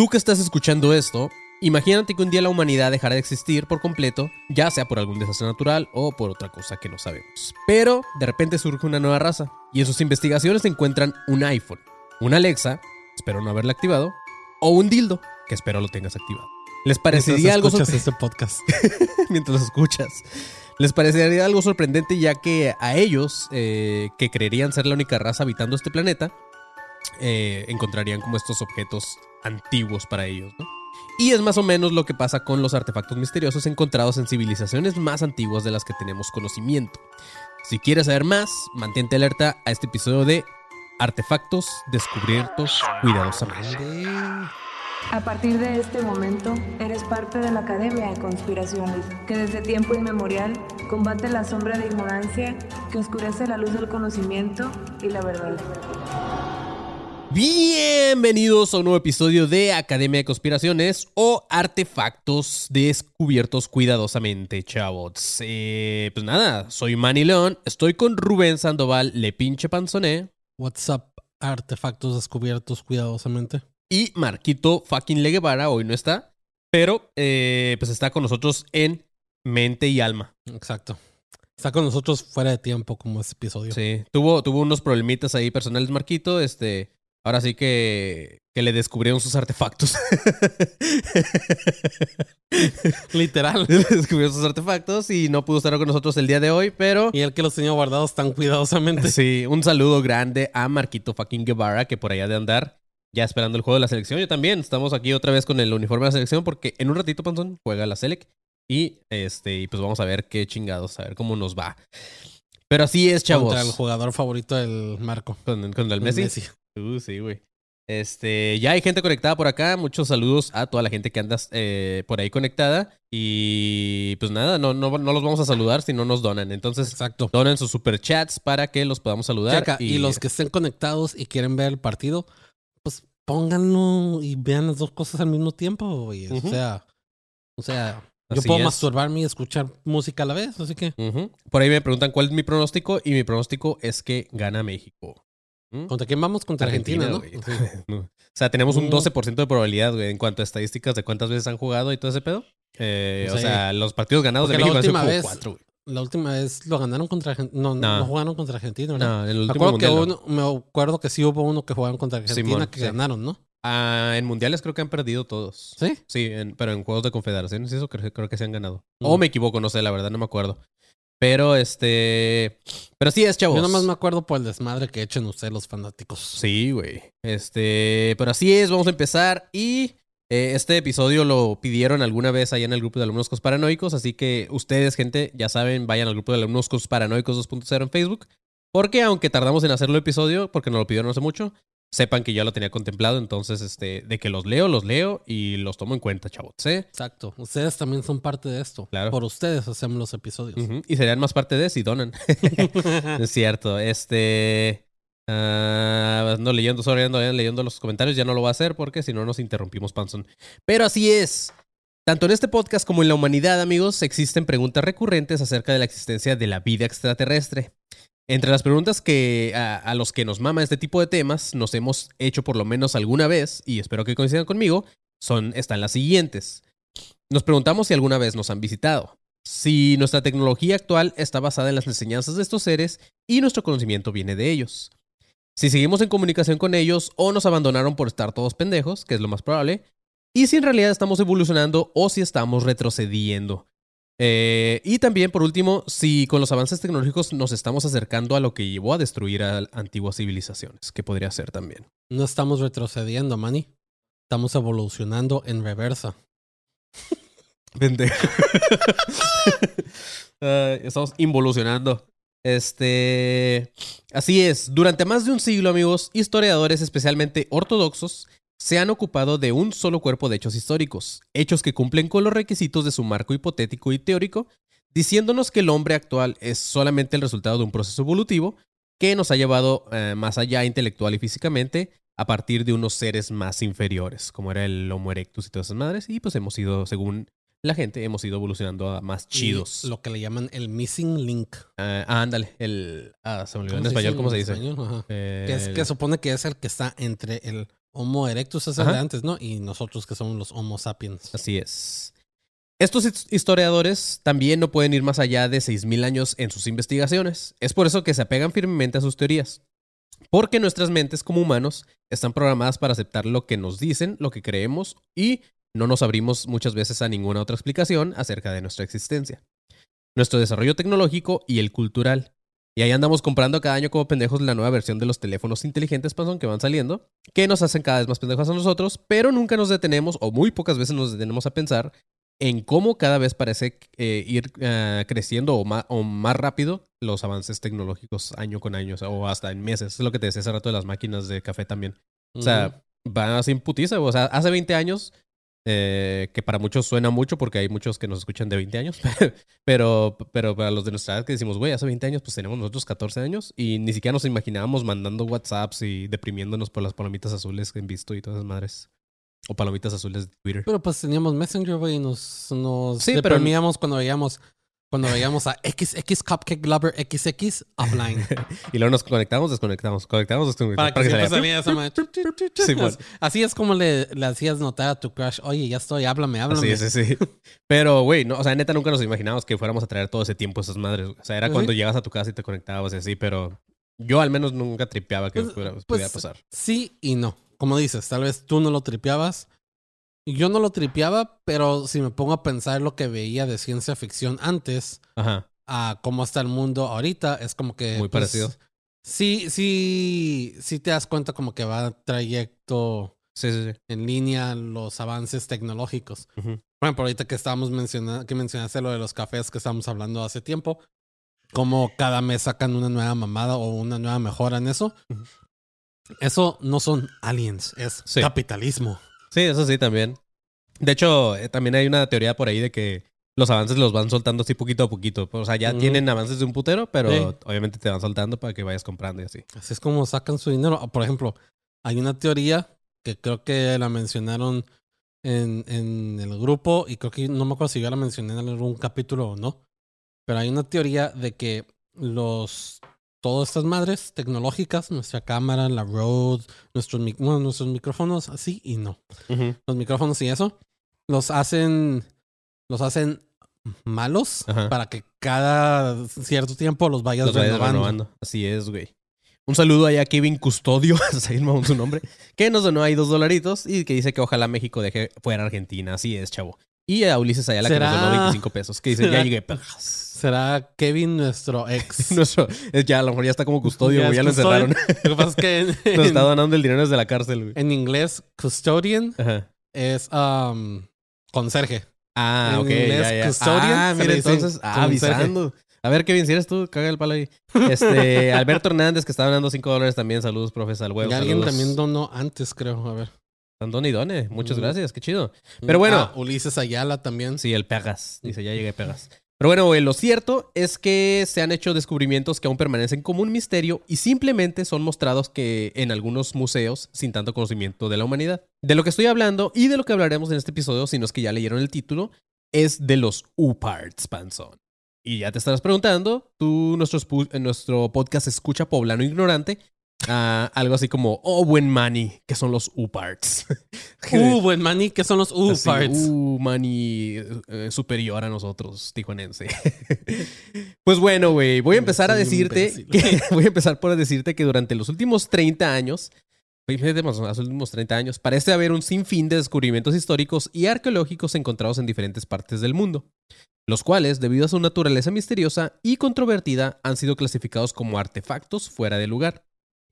Tú que estás escuchando esto, imagínate que un día la humanidad dejara de existir por completo, ya sea por algún desastre natural o por otra cosa que no sabemos. Pero de repente surge una nueva raza y en sus investigaciones encuentran un iPhone, un Alexa, espero no haberla activado, o un dildo, que espero lo tengas activado. ¿Les parecería algo este podcast? mientras los escuchas. Les parecería algo sorprendente ya que a ellos, eh, que creerían ser la única raza habitando este planeta, eh, encontrarían como estos objetos antiguos para ellos. Y es más o menos lo que pasa con los artefactos misteriosos encontrados en civilizaciones más antiguas de las que tenemos conocimiento. Si quieres saber más, mantente alerta a este episodio de Artefactos descubiertos cuidadosamente. A partir de este momento, eres parte de la Academia de Conspiraciones, que desde tiempo inmemorial combate la sombra de ignorancia que oscurece la luz del conocimiento y la verdad. Bienvenidos a un nuevo episodio de Academia de Conspiraciones o Artefactos descubiertos cuidadosamente, chavos. Eh, pues nada, soy Manny León, estoy con Rubén Sandoval, le pinche panzoné, What's up? Artefactos descubiertos cuidadosamente. y Marquito fucking Le Guevara, hoy no está, pero eh, pues está con nosotros en mente y alma. Exacto. Está con nosotros fuera de tiempo como este episodio. Sí, tuvo, tuvo unos problemitas ahí personales, Marquito, este... Ahora sí que, que le descubrieron sus artefactos. Literal. Le descubrieron sus artefactos y no pudo estar con nosotros el día de hoy, pero Y el que los tenía guardados tan cuidadosamente. sí, un saludo grande a Marquito fucking Guevara que por allá de andar ya esperando el juego de la selección. Yo también estamos aquí otra vez con el uniforme de la selección porque en un ratito Panzón juega la Selec y este y pues vamos a ver qué chingados, a ver cómo nos va. Pero así es, chavos. Contra el jugador favorito del Marco. Con, con el Messi. Uh, sí, güey. Este, ya hay gente conectada por acá. Muchos saludos a toda la gente que anda eh, por ahí conectada. Y pues nada, no, no, no los vamos a saludar si no nos donan. Entonces, Exacto. donen sus superchats para que los podamos saludar. Checa, y... los que estén conectados y quieren ver el partido, pues pónganlo y vean las dos cosas al mismo tiempo, güey. O sea, o sea, yo Así puedo es. masturbarme y escuchar música a la vez, así que. Por ahí me preguntan cuál es mi pronóstico. Y mi pronóstico es que gana México. ¿Mm? ¿contra quién vamos? Contra Argentina. ¿no? O sea, tenemos un Mm. 12% de probabilidad, güey, en cuanto a estadísticas de cuántas veces han jugado y todo ese pedo. Eh, O sea, los partidos ganados Porque de la México han sido última como vez- cuatro, güey. La última vez lo ganaron contra Argentina. No, no, No. jugaron contra Argentina, ¿verdad? No, en el me, acuerdo que no. me acuerdo que sí hubo uno que jugaron contra Argentina Simón, que sí. ganaron, ¿no? Ah, en mundiales creo que han perdido todos. ¿Sí? Sí, en- pero en juegos de confederaciones eso creo, creo que se han ganado. Mm. O me equivoco, no sé, la verdad no me acuerdo. Pero este. Pero sí es, chavos. Yo nomás me acuerdo por el desmadre que echen ustedes los fanáticos. Sí, güey. Este. Pero así es, vamos a empezar. Y eh, este episodio lo pidieron alguna vez allá en el grupo de alumnos conspiranoicos. Así que ustedes, gente, ya saben, vayan al grupo de alumnos conspiranoicos 2.0 en Facebook. Porque aunque tardamos en hacerlo el episodio, porque nos lo pidieron hace mucho, sepan que ya lo tenía contemplado. Entonces, este, de que los leo, los leo y los tomo en cuenta, chavos. ¿eh? Exacto. Ustedes también son parte de esto. Claro. Por ustedes hacemos los episodios. Y serían más parte de si donan. es cierto. Este. ah, ando leyendo, sorry, ando leyendo los comentarios. Ya no lo voy a hacer porque si no nos interrumpimos, Panson. Pero así es. Tanto en este podcast como en la humanidad, amigos, existen preguntas recurrentes acerca de la existencia de la vida extraterrestre. Entre las preguntas que a, los que nos mama este tipo de temas nos hemos hecho por lo menos alguna vez, y espero que coincidan conmigo, son, están las siguientes. Nos preguntamos si alguna vez nos han visitado, si nuestra tecnología actual está basada en las enseñanzas de estos seres y nuestro conocimiento viene de ellos. Si seguimos en comunicación con ellos o nos abandonaron por estar todos pendejos, que es lo más probable, y si en realidad estamos evolucionando o si estamos retrocediendo. Eh, y también, por último, si con los avances tecnológicos nos estamos acercando a lo que llevó a destruir a antiguas civilizaciones, que podría ser también. No estamos retrocediendo, Manny. Estamos evolucionando en reversa. Ay, estamos involucionando. Este. Así es. Durante más de un siglo, amigos, historiadores, especialmente ortodoxos, se han ocupado de un solo cuerpo de hechos históricos, hechos que cumplen con los requisitos de su marco hipotético y teórico, diciéndonos que el hombre actual es solamente el resultado de un proceso evolutivo que nos ha llevado eh, más allá intelectual y físicamente a partir de unos seres más inferiores, como era el Homo erectus y todas esas madres, y pues hemos ido, según la gente, hemos ido evolucionando a más chidos. Y Lo que le llaman el missing link. Ah, ah, ándale, el... Ah, se me olvidó en ¿Cómo se español, dice ¿cómo se en dice? español? Ajá. Que, es, que supone que es el que está entre el Homo erectus es el de antes, ¿no? Y nosotros que somos los Homo sapiens. Así es. Estos his- historiadores también no pueden ir más allá de 6.000 años en sus investigaciones. Es por eso que se apegan firmemente a sus teorías. Porque nuestras mentes como humanos están programadas para aceptar lo que nos dicen, lo que creemos y no nos abrimos muchas veces a ninguna otra explicación acerca de nuestra existencia. Nuestro desarrollo tecnológico y el cultural. Y ahí andamos comprando cada año como pendejos la nueva versión de los teléfonos inteligentes, Panzón, que van saliendo, que nos hacen cada vez más pendejos a nosotros, pero nunca nos detenemos, o muy pocas veces nos detenemos a pensar en cómo cada vez parece eh, ir eh, creciendo o más, o más rápido los avances tecnológicos año con año, o, sea, o hasta en meses. Es lo que te decía hace rato de las máquinas de café también. O sea, van así en putiza. O sea, hace 20 años, eh, que para muchos suena mucho porque hay muchos que nos escuchan de 20 años, pero, pero para los de nuestra edad que decimos, güey, hace 20 años, pues tenemos nosotros 14 años y ni siquiera nos imaginábamos mandando WhatsApps y deprimiéndonos por las palomitas azules que han visto y todas esas madres. O palomitas azules de Twitter. Pero pues teníamos Messenger, güey, y nos, nos Sí, pero- deprimíamos cuando veíamos cuando veíamos a XX Cupcake Lover XX offline. Y luego nos conectamos, desconectamos, conectamos, desconectamos. Para que siempre saliera- salía esa madre. Simón. Así es como le, le hacías notar a tu crush, oye, ya estoy, háblame, háblame. Sí, sí, sí. Pero, güey, no, o sea, neta nunca nos imaginábamos que fuéramos a traer todo ese tiempo esas madres. O sea, era Pues cuando sí. llegas a tu casa y te conectabas y así, pero yo al menos nunca tripeaba que Pues- fuera- pues, pudiera pasar. Sí y no. Como dices, tal vez tú no lo tripeabas. Yo no lo tripeaba, pero si me pongo a pensar lo que veía de ciencia ficción antes Ajá. a cómo está el mundo ahorita, es como que... Muy pues, parecido. Sí, sí, sí te das cuenta como que va trayecto Sí, sí, sí. en línea los avances tecnológicos. Ujú. Por ahorita que estábamos mencionando, que mencionaste lo de los cafés que estábamos hablando hace tiempo, como cada mes sacan una nueva mamada o una nueva mejora en eso. Eso no son aliens, es Sí. capitalismo. Sí, eso sí, también. De hecho, eh, también hay una teoría por ahí de que los avances los van soltando así poquito a poquito. O sea, ya tienen avances de un putero, pero Sí. obviamente te van soltando para que vayas comprando y así. Así es como sacan su dinero. Por ejemplo, hay una teoría que creo que la mencionaron en, en el grupo y creo que no me acuerdo si yo la mencioné en algún capítulo o no. Pero hay una teoría de que los todas estas madres tecnológicas, nuestra cámara, la Rode, nuestros, mic- bueno, nuestros micrófonos, así y no. Los micrófonos y eso, los hacen, los hacen malos Ajá. para que cada cierto tiempo los vayas Los vayas renovando. Así es, güey. Un saludo allá a Kevin Custodio, es su nombre, que nos donó ahí dos dolaritos y que dice que ojalá México deje fuera Argentina. Así es, chavo. Y a Ulises Ayala que nos ¿Será- donó 25 pesos, que dice, ya llegué, perras. ¿Será Kevin nuestro ex? Nuestro, ya, a lo mejor ya está como custodio, Ya güey, ya es lo encerraron. Lo que pasa es que en, Nos está donando el dinero desde la cárcel, güey. en inglés, custodian Ajá. es um, conserje. Ah, En ok, inglés, ya, ya. custodian, Ah, mira, entonces, ah, avisando. A ver, Kevin, si eres tú, caga el palo ahí. Este, Alberto Hernández, que está donando 5 dólares también. Saludos, profes, al huevo. y alguien saludos. también donó antes, creo. A ver. Don y Done, muchas Mm. gracias, qué chido. Pero bueno. Ah, Ulises Ayala también. Sí, el Pegas. Dice, ya llegué Pegas. Pero bueno, güey, lo cierto es que se han hecho descubrimientos que aún permanecen como un misterio y simplemente son mostrados que en algunos museos sin tanto conocimiento de la humanidad. De lo que estoy hablando y de lo que hablaremos en este episodio, si no es que ya leyeron el título, es de los U-Parts, Panzón. Y ya te estarás preguntando, tú, nuestro, en nuestro podcast Escucha Poblano Ignorante, algo así como, oh, buen money, que son los U-Parts. Uh, buen maní, ¿qué son los U Así, parts? Uh, money eh, superior a nosotros, tijuanense. pues bueno, güey, voy a empezar a Soy decirte que, voy a empezar por decirte que durante los últimos 30 años, los últimos 30 años, parece haber un sinfín de descubrimientos históricos y arqueológicos encontrados en diferentes partes del mundo, los cuales, debido a su naturaleza misteriosa y controvertida, han sido clasificados como artefactos fuera de lugar.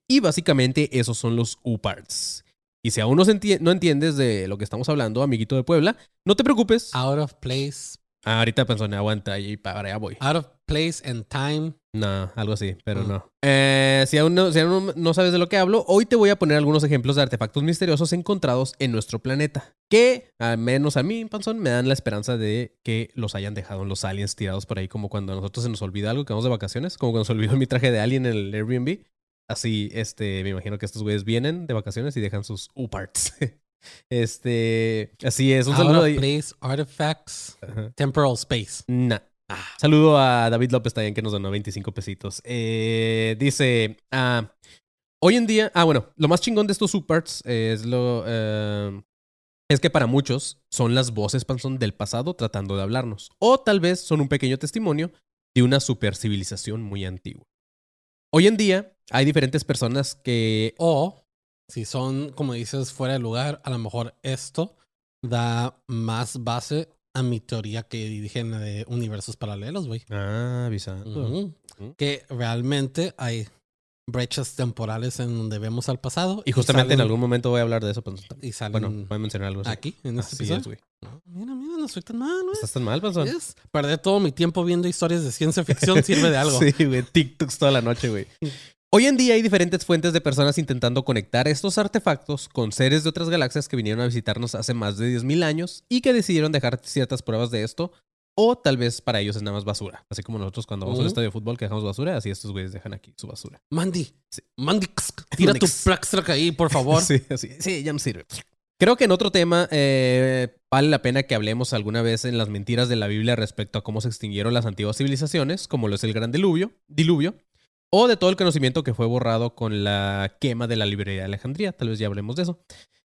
Y básicamente esos son los U-Parts. Y si aún no, no entiendes de lo que estamos hablando, amiguito de Puebla, no te preocupes. Out of place. Ah, ahorita pensó, aguanta y para allá voy. Out of place and time. No, algo así, pero Ah. no. Eh, si aún, no, si aún no sabes de lo que hablo, hoy te voy a poner algunos ejemplos de artefactos misteriosos encontrados en nuestro planeta. Que, al menos a mí, Panzón, me dan la esperanza de que los hayan dejado los aliens tirados por ahí, como cuando a nosotros se nos olvida algo que vamos de vacaciones, como cuando se olvidó mi traje de alien en el Airbnb. Así, este, me imagino que estos güeyes vienen de vacaciones y dejan sus U-parts. este, así es. Un Out saludo of place, artifacts, Ajá. temporal space. Nah. Ah. Saludo a David López también que nos donó 25 pesitos. Eh, dice, ah, Hoy en día, ah, bueno, lo más chingón de estos supers es lo. eh, es que para muchos son las voces panzón del pasado tratando de hablarnos. O tal vez son un pequeño testimonio de una supercivilización muy antigua. Hoy en día hay diferentes personas que. O si son, como dices, fuera de lugar, a lo mejor esto da más base a mi teoría que dije en la de universos paralelos, güey. Ah. Ujú. Que realmente hay brechas temporales en donde vemos al pasado. Y justamente en salen- algún momento voy a hablar de eso. Panzón. Y salen Bueno, voy a mencionar algo así. aquí, en este Así episodio. es. No, mira, mira, no soy tan mal, güey. Estás tan mal, Panzón. ¿Ves? Perder todo mi tiempo viendo historias de ciencia ficción sirve de algo. Sí, güey. TikToks toda la noche, güey. Hoy en día hay diferentes fuentes de personas intentando conectar estos artefactos con seres de otras galaxias que vinieron a visitarnos hace más de 10.000 años y que decidieron dejar ciertas pruebas de esto. O tal vez para ellos es nada más basura. Así como nosotros cuando vamos a un Ujú. estadio de fútbol que dejamos basura, así estos güeyes dejan aquí su basura. Mandy, Sí. Mandy, tira tu Mandix. Plaxtrack ahí, por favor. Sí, así. Sí, ya me sirve. Creo que en otro tema eh, vale la pena que hablemos alguna vez en las mentiras de la Biblia respecto a cómo se extinguieron las antiguas civilizaciones, como lo es el Gran Diluvio, diluvio o de todo el conocimiento que fue borrado con la quema de la librería de Alejandría. Tal vez ya hablemos de eso.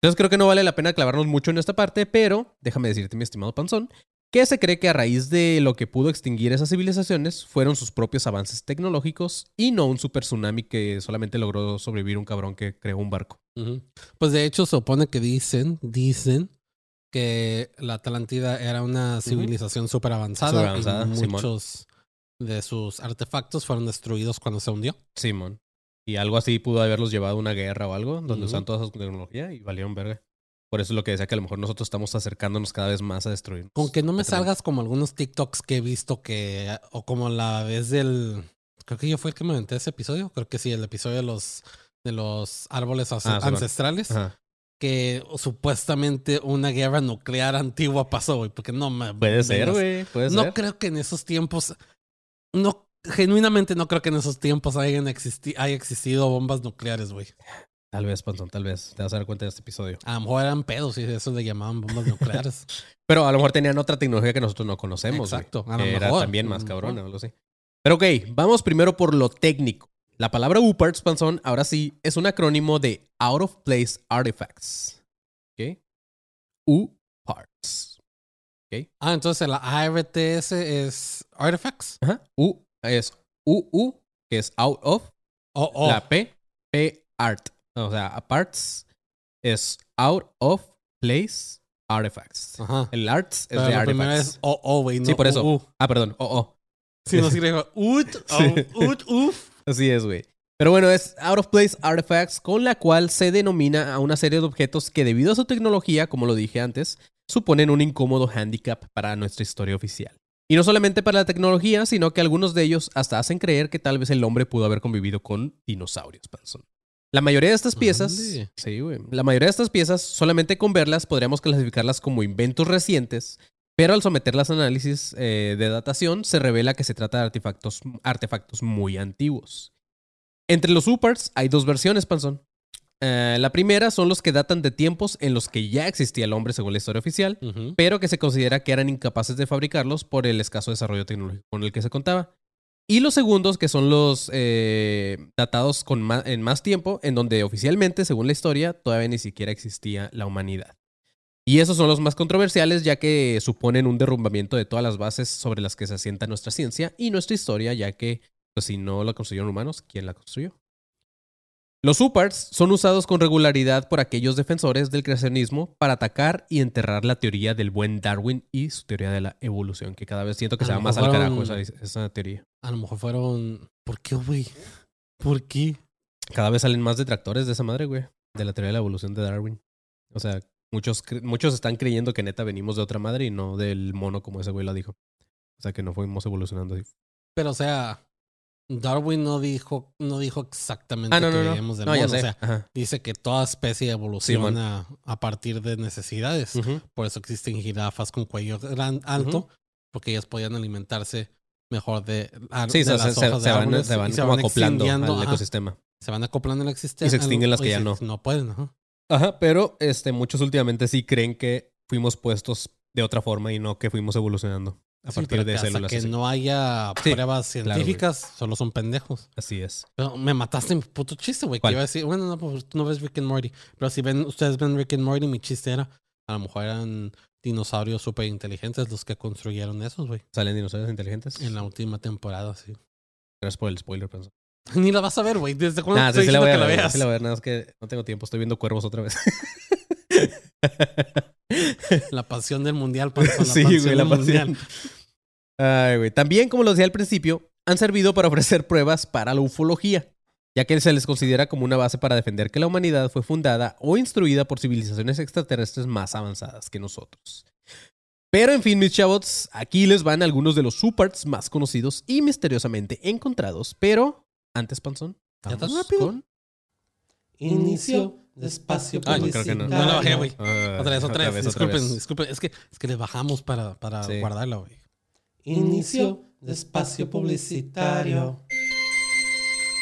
Entonces creo que no vale la pena clavarnos mucho en esta parte, pero déjame decirte, mi estimado Panzón, que se cree que a raíz de lo que pudo extinguir esas civilizaciones fueron sus propios avances tecnológicos y no un super tsunami que solamente logró sobrevivir un cabrón que creó un barco. Pues de hecho se supone que dicen, dicen que la Atlántida era una civilización súper avanzada. Superavanzada, y Simón. muchos de sus artefactos fueron destruidos cuando se hundió. Simón. Y algo así pudo haberlos llevado a una guerra o algo, donde usan toda esa tecnología y valieron verga. Por eso es lo que decía que a lo mejor nosotros estamos acercándonos cada vez más a destruir. Con que no me salgas como algunos TikToks que he visto que, o como la vez del, creo que yo fue el que me inventé ese episodio, creo que sí, el episodio de los, de los árboles Ah, sí, bueno. ancestrales, Ajá. que supuestamente una guerra nuclear antigua pasó, güey, porque no me... Puede ser, güey. No ser. creo que en esos tiempos, no, genuinamente no creo que en esos tiempos hayan existi haya existido bombas nucleares, güey. Tal vez, Panzón, tal vez. Te vas a dar cuenta de este episodio. A lo mejor eran pedos y eso le llamaban bombas nucleares. Pero a lo mejor tenían otra tecnología que nosotros no conocemos. Exacto, a lo Que era mejor. también más mejor. o algo así. Pero ok, vamos primero por lo técnico. La palabra UPARTS, Panzón, ahora sí, es un acrónimo de Out of Place Artifacts. ¿Ok? UPARTS. Ah, entonces la ARTS es Artifacts. Ajá. U es UU, que es out of. Oh, oh. La P, P art. O sea, parts es out of place artifacts. Ajá. El arts es Pero de la primera artifacts. es oh, oh, güey. No, Sí, por eso. uh, uh. Ah, perdón. Oh, oh. Sí, no se ut, ut, uf. Así es, güey. Pero bueno, es out of place artifacts con la cual se denomina a una serie de objetos que debido a su tecnología, como lo dije antes, suponen un incómodo handicap para nuestra historia oficial. Y no solamente para la tecnología, sino que algunos de ellos hasta hacen creer que tal vez el hombre pudo haber convivido con dinosaurios, panzón. La mayoría de estas piezas, sí. La mayoría de estas piezas, solamente con verlas, podríamos clasificarlas como inventos recientes, pero al someterlas a análisis eh, de datación, se revela que se trata de artefactos, artefactos muy antiguos. Entre los supers hay dos versiones, Panzón. Eh, la primera son los que datan de tiempos en los que ya existía el hombre según la historia oficial, pero que se considera que eran incapaces de fabricarlos por el escaso desarrollo tecnológico con el que se contaba. Y los segundos, que son los eh, datados con ma- en más tiempo, en donde oficialmente, según la historia, todavía ni siquiera existía la humanidad. Y esos son los más controversiales, ya que suponen un derrumbamiento de todas las bases sobre las que se asienta nuestra ciencia y nuestra historia, ya que, pues si no la construyeron humanos, ¿quién la construyó? Los supers son usados con regularidad por aquellos defensores del creacionismo para atacar y enterrar la teoría del buen Darwin y su teoría de la evolución, que cada vez siento que A se va más al carajo esa, esa teoría. A lo mejor fueron. ¿Por qué, güey? ¿Por qué? Cada vez salen más detractores de esa madre, güey, de la teoría de la evolución de Darwin. O sea, muchos, muchos están creyendo que neta venimos de otra madre y no del mono como ese güey lo dijo. O sea, que no fuimos evolucionando así. Pero, o sea, Darwin no dijo, no dijo exactamente Ah, no, que no, no. ya mono. O sea, Ajá. dice que toda especie evoluciona a partir de necesidades. Por eso existen jirafas con cuello gran, alto, porque ellas podían alimentarse mejor de, Sí, de se, las se- se- hojas se de van, árboles se van y como acoplando al ajá, ecosistema. se van acoplando la existencia. Y se extinguen las que ya no. No pueden, ajá. Ajá, pero este, muchos últimamente sí creen que fuimos puestos de otra forma y no que fuimos evolucionando. A Sí, partir de células. que así. no haya Sí, pruebas claro, científicas, solo son pendejos. Así es. Pero me mataste mi puto chiste, güey. Que iba a decir, bueno, no, pues tú no ves Rick and Morty. Pero si ven, ustedes ven Rick and Morty, mi chiste era, a lo mejor eran dinosaurios súper inteligentes los que construyeron esos, güey. ¿Salen dinosaurios inteligentes? En la última temporada, sí. Gracias por el spoiler, Panzón. Ni la vas a ver, güey. ¿Desde cuándo Nah, te sí, sí la voy a ver. que la Sí la veas? voy a ver, nada más que no tengo tiempo. Estoy viendo cuervos otra vez. La pasión del mundial, panzón, la sí, pasión güey, la del mundial. pasión. Ay, güey. También, como lo decía al principio, han servido para ofrecer pruebas para la ufología, ya que se les considera como una base para defender que la humanidad fue fundada o instruida por civilizaciones extraterrestres más avanzadas que nosotros. Pero en fin, mis chavos, aquí les van algunos de los supers más conocidos y misteriosamente encontrados. Pero, antes, Panzón, ¿Ya tan rápido? con... Inicio de espacio Ay, no, creo que no. No la bajé, güey. Ah, Otra vez, otra vez. Disculpen, vez. disculpen. Es que, es que le bajamos para, para Sí. guardarla, güey. Inicio de espacio publicitario.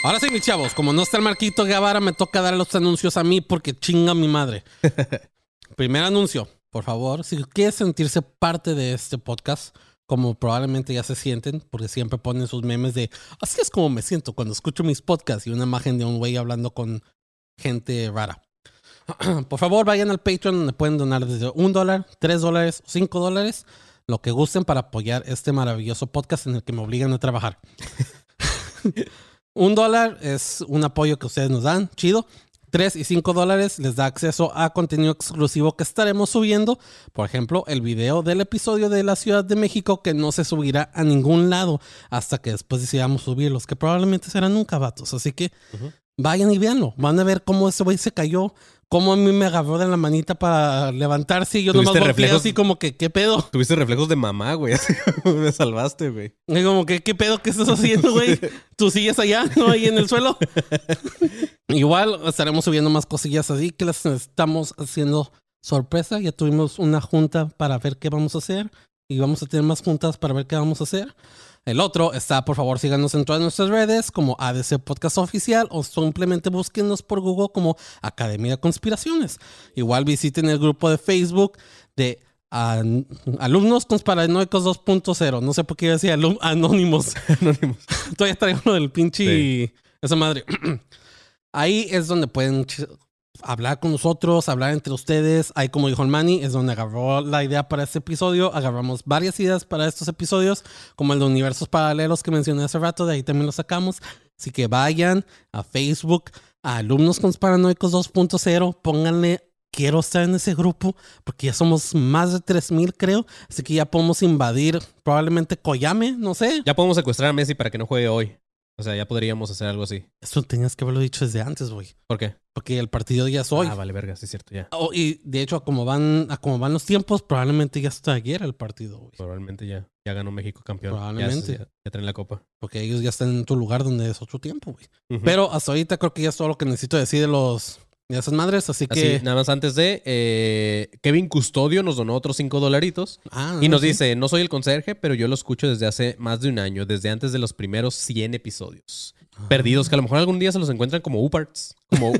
Ahora sí, mis chavos, como no está el Marquito Guevara, me toca dar los anuncios a mí porque chinga mi madre. Primer anuncio, por favor, si quieres sentirse parte de este podcast, como probablemente ya se sienten, porque siempre ponen sus memes de así es como me siento cuando escucho mis podcasts y una imagen de un güey hablando con gente rara. Por favor, vayan al Patreon donde pueden donar desde un dólar, tres dólares, cinco dólares, lo que gusten para apoyar este maravilloso podcast en el que me obligan a trabajar. Un dólar es un apoyo que ustedes nos dan, chido. Tres y cinco dólares les da acceso a contenido exclusivo que estaremos subiendo. Por ejemplo, el video del episodio de la Ciudad de México que no se subirá a ningún lado hasta que después decidamos subirlos, que probablemente serán nunca vatos. Así que. Vayan y véanlo. Van a ver cómo ese güey se cayó, cómo a mí me agarró de la manita para levantarse y yo nomás ¿Tuviste volteé reflejos? así como que, ¿qué pedo? Tuviste reflejos de mamá, güey. Me salvaste, güey. Y como que, ¿qué pedo que estás haciendo, güey? Tú sigues allá, ¿no? Ahí en el suelo. Igual estaremos subiendo más cosillas así que las estamos haciendo sorpresa. Ya tuvimos una junta para ver qué vamos a hacer. Y vamos a tener más juntas para ver qué vamos a hacer. El otro está, por favor, síganos en todas nuestras redes como ADC Podcast Oficial o simplemente búsquenos por Google como Academia de Conspiraciones. Igual visiten el grupo de Facebook de Alumnos Conspiranoicos 2.0. No sé por qué iba a decir alum- anónimos. Anónimos. Todavía traigo lo del pinche. Sí. Esa madre. Ahí es donde pueden hablar con nosotros, hablar entre ustedes. Ahí, como dijo el Manny, es donde agarró la idea para este episodio. Agarramos varias ideas para estos episodios, como el de universos paralelos que mencioné hace rato. De ahí también lo sacamos. Así que vayan a Facebook, a Alumnos Conspiranoicos 2.0, pónganle. Quiero estar en ese grupo porque ya somos más de 3000, creo. Así que ya podemos invadir probablemente Koyame, no sé. Ya podemos secuestrar a Messi para que no juegue hoy. O sea, ya podríamos hacer algo así. Eso tenías que haberlo dicho desde antes, güey. ¿Por qué? Porque el partido ya es hoy. Ah, vale, verga, sí es cierto, ya. Oh, y de hecho, a como van, a como van los tiempos, probablemente ya está ayer el partido, güey. Probablemente ya, ya ganó México campeón. Probablemente. Ya, ya traen la copa. Porque ellos ya están en tu lugar donde es otro tiempo, güey. Pero hasta ahorita creo que ya es todo lo que necesito decir de los de esas madres, así Así, que. nada más antes de, eh, Kevin Custodio nos donó otros 5 dolaritos Ah, y no, nos sí. dice, no soy el conserje, pero yo lo escucho desde hace más de un año, desde antes de los primeros 100 episodios. Ah. Perdidos, que a lo mejor algún día se los encuentran como Uparts, como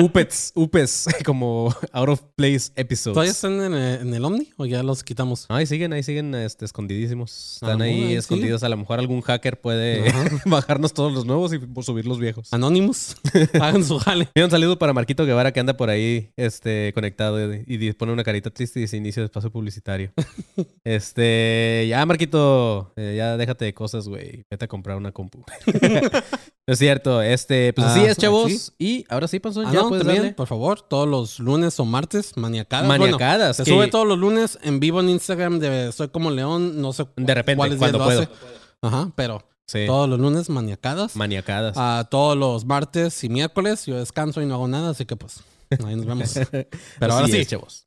Upets, Upes, como Out of Place episodes. ¿Todavía están en el, en el Omni o ya los quitamos? Ahí siguen, ahí siguen este, escondidísimos. Están Ah, ahí ahí escondidos. A lo mejor algún hacker puede bajarnos todos los nuevos y subir los viejos. Anonymous. Hagan su jale. Y un saludo para Marquito Guevara que anda por ahí este, conectado y, y pone una carita triste y dice inicio de espacio publicitario. este, ya Marquito, eh, ya déjate de cosas, güey. Vete a comprar una compu. Es cierto, este, pues así Ah, es, chavos. sí. Y ahora sí, Panzón, Ah, ya no, puedes también, darle. por favor, todos los lunes o martes, maniacadas. Bueno, Maniacadas. se que sube todos los lunes en vivo en Instagram de Soy como León, no sé De repente, cuáles cuando días lo puedo. hace. Ajá, pero Sí, todos los lunes maniacadas. maniacadas. A todos los martes y miércoles yo descanso y no hago nada, así que pues ahí nos vemos. Pero ahora sí. es, chavos.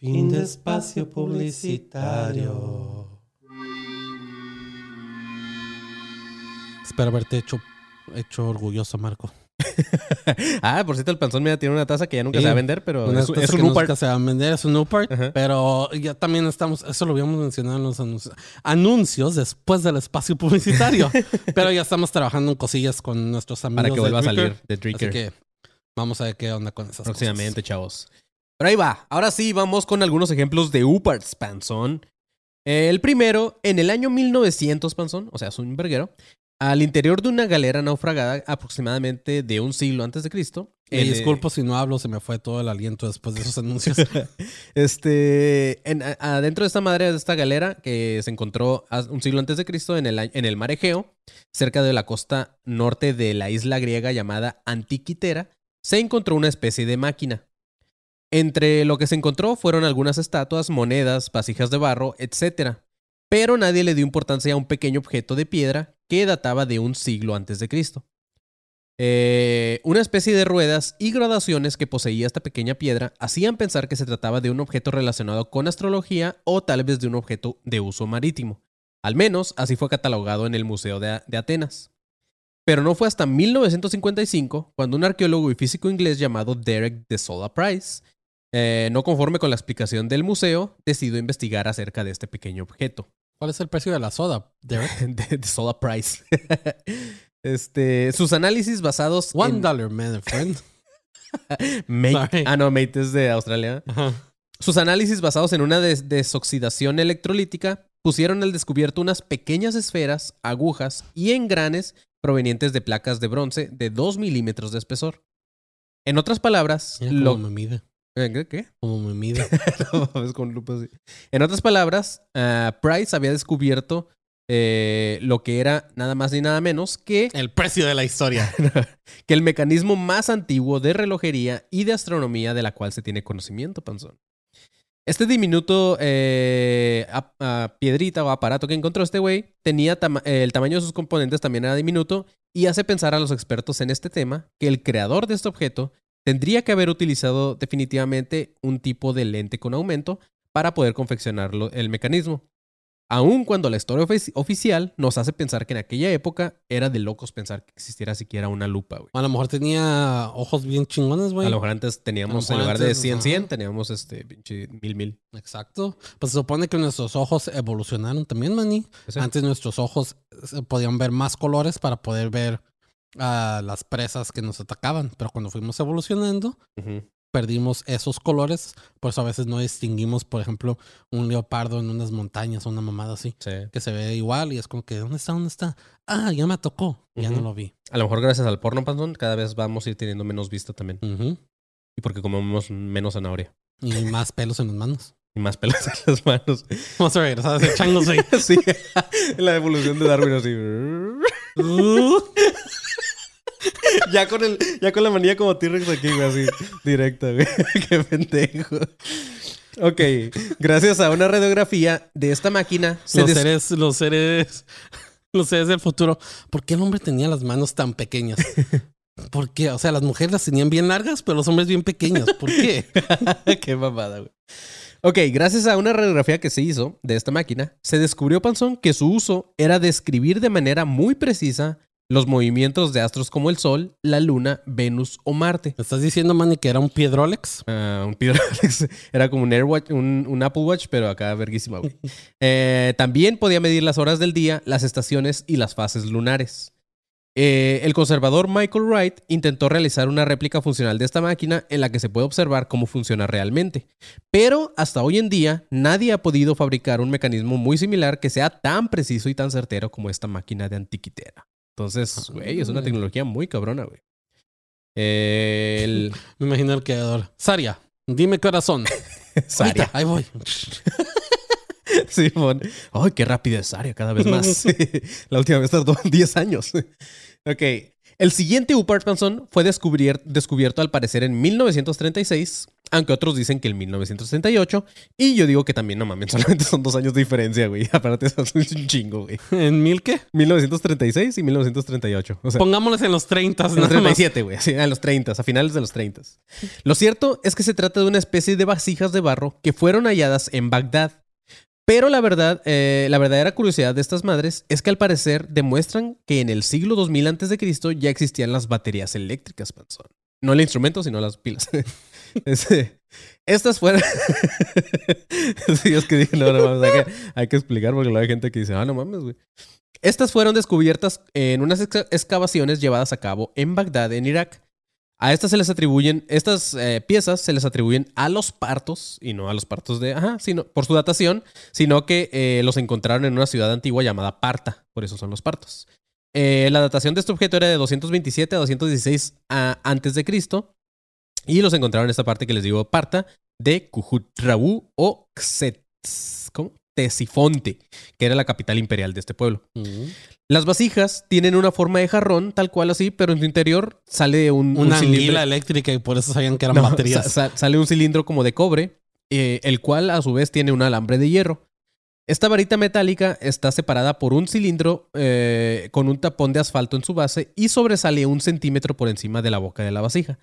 Fin de espacio publicitario. Espero haberte hecho, hecho orgulloso, Marco. ah, por cierto, el panzón mira, tiene una taza que ya nunca sí, se va a vender, pero es, es, un Newport. se va a vender, es un Newport, pero ya también estamos, eso lo habíamos mencionado en los anuncios, después del espacio publicitario, pero ya estamos trabajando en cosillas con nuestros amigos. Para que vuelva a salir de Drinker. Así que vamos a ver qué onda con esas Próximamente, chavos. Pero ahí va. Ahora sí, vamos con algunos ejemplos de Uparts, Panzón. El primero, en el año 1900, Panzón, o sea, es un verguero, al interior de una galera naufragada aproximadamente de un siglo antes de Cristo. En, eh, disculpo si no hablo, se me fue todo el aliento después de esos anuncios. Este, en- adentro de esta madre de esta galera que se encontró un siglo antes de Cristo en el, en el mar Egeo, cerca de la costa norte de la isla griega llamada Antiquitera, se encontró una especie de máquina. Entre lo que se encontró fueron algunas estatuas, monedas, vasijas de barro, etc. Pero nadie le dio importancia a un pequeño objeto de piedra que databa de un siglo antes de Cristo. Eh, una especie de ruedas y gradaciones que poseía esta pequeña piedra hacían pensar que se trataba de un objeto relacionado con astrología o tal vez de un objeto de uso marítimo. Al menos así fue catalogado en el Museo de, de Atenas. Pero no fue hasta 1955 cuando un arqueólogo y físico inglés llamado Derek de Sola Price, eh, no conforme con la explicación del museo, decidió investigar acerca de este pequeño objeto. ¿Cuál es el precio de la soda, Derek? de, de Sola Price. este, sus análisis basados One en dollar, man, friend. Mate. Ah, no, Mate es de Australia. Ajá. Sus análisis basados en una des- desoxidación electrolítica pusieron al descubierto unas pequeñas esferas, agujas y engranes provenientes de placas de bronce de 2 milímetros de espesor. En otras palabras, Mira lo... me mide. Eh, ¿Qué? Como me mide. No mames, con lupa así. En otras palabras, ah, Price había descubierto eh, lo que era nada más ni nada menos que El precio de la historia. que el mecanismo más antiguo de relojería y de astronomía de la cual se tiene conocimiento, Panzón. Este diminuto eh, ah, piedrita o aparato que encontró este güey tenía tama- el tamaño de sus componentes también era diminuto y hace pensar a los expertos en este tema que el creador de este objeto tendría que haber utilizado definitivamente un tipo de lente con aumento para poder confeccionarlo el mecanismo. Aun cuando la historia ofici- oficial nos hace pensar que en aquella época era de locos pensar que existiera siquiera una lupa, güey. A lo mejor tenía ojos bien chingones, güey. A lo mejor antes teníamos, en lugar de antes, 100, 100, ajá. teníamos este pinche mil, mil. Exacto. Pues se supone que nuestros ojos evolucionaron también. Ese. Antes nuestros ojos podían ver más colores para poder ver a las presas que nos atacaban. Pero cuando fuimos evolucionando, perdimos esos colores. Por eso a veces no distinguimos, por ejemplo, un leopardo en unas montañas o una mamada así. Sí. Que se ve igual y es como que, ¿dónde está? ¿Dónde está? Ah, ya me tocó. Ya no lo vi. A lo mejor gracias al porno, Panzón, cada vez vamos a ir teniendo menos vista también. Y porque comemos menos zanahoria. Y más pelos en las manos. Y más pelos en las manos. Vamos a regresar a ser changos, sí. la evolución de Darwin así. ya, con el, ya con la manilla como T-Rex aquí, güey, así. Directa, güey. Qué pendejo. Ok. Gracias a una radiografía de esta máquina, se los seres, los seres, los seres del futuro. ¿Por qué el hombre tenía las manos tan pequeñas? ¿Por qué? O sea, las mujeres las tenían bien largas, pero los hombres bien pequeños. ¿Por qué? Qué mamada, güey. Ok, gracias a una radiografía que se hizo de esta máquina, se descubrió, Panzón, que su uso era describir de manera muy precisa los movimientos de astros como el Sol, la Luna, Venus o Marte. ¿Me estás diciendo, Manny, que era un Piedrolex? Ah, un Piedrolex. Era como un AirWatch, un, un Apple Watch, pero acá verguísima, güey. Eh, también podía medir las horas del día, las estaciones y las fases lunares. Eh, el conservador Michael Wright intentó realizar una réplica funcional de esta máquina en la que se puede observar cómo funciona realmente. Pero hasta hoy en día nadie ha podido fabricar un mecanismo muy similar que sea tan preciso y tan certero como esta máquina de antiquitera. Entonces, güey, es una Ah. tecnología muy cabrona, güey. El... Me imagino el creador. Saria, dime son. Saria. Ahorita, ahí voy. Simón. Ay, qué rápida es Aria cada vez más. La última vez tardó 10 años. ok. El siguiente Upart fue descubierto al parecer en 1936, aunque otros dicen que en 1938. Y yo digo que también, no mames, solamente son dos años de diferencia, güey. Aparte, eso es un chingo, güey. ¿En mil qué? 1936 y 1938. O sea, Pongámosles en los 30. en los 37, güey. Así, en los 30, a finales de los 30. Lo cierto es que se trata de una especie de vasijas de barro que fueron halladas en Bagdad. Pero la verdad, eh, la verdadera curiosidad de estas madres es que al parecer demuestran que en el siglo 2000 antes de Cristo ya existían las baterías eléctricas, panzón. No el instrumento, sino las pilas. Este, estas fueron. que dije, no, mames, hay que, explicar porque luego hay gente que dice, ah, no mames, güey. Estas fueron descubiertas en unas ex- excavaciones llevadas a cabo en Bagdad, en Irak. A estas se les atribuyen, estas eh, piezas se les atribuyen a los partos, y no a los partos de, ajá, sino por su datación, sino que eh, los encontraron en una ciudad antigua llamada Parta, por eso son los partos. Eh, la datación de este objeto era de 227 a 216 a- antes de Cristo, y los encontraron en esta parte que les digo, Parta, de Cujutraú o Xetz, ¿cómo? Tesifonte, que era la capital imperial de este pueblo. Ujú. Las vasijas tienen una forma de jarrón, tal cual así, pero en su interior sale un, un Una cilindro. anguila eléctrica y por eso sabían que eran No, baterías. sa- sa- sale un cilindro como de cobre, eh, el cual a su vez tiene un alambre de hierro. Esta varita metálica está separada por un cilindro eh, con un tapón de asfalto en su base y sobresale un centímetro por encima de la boca de la vasija.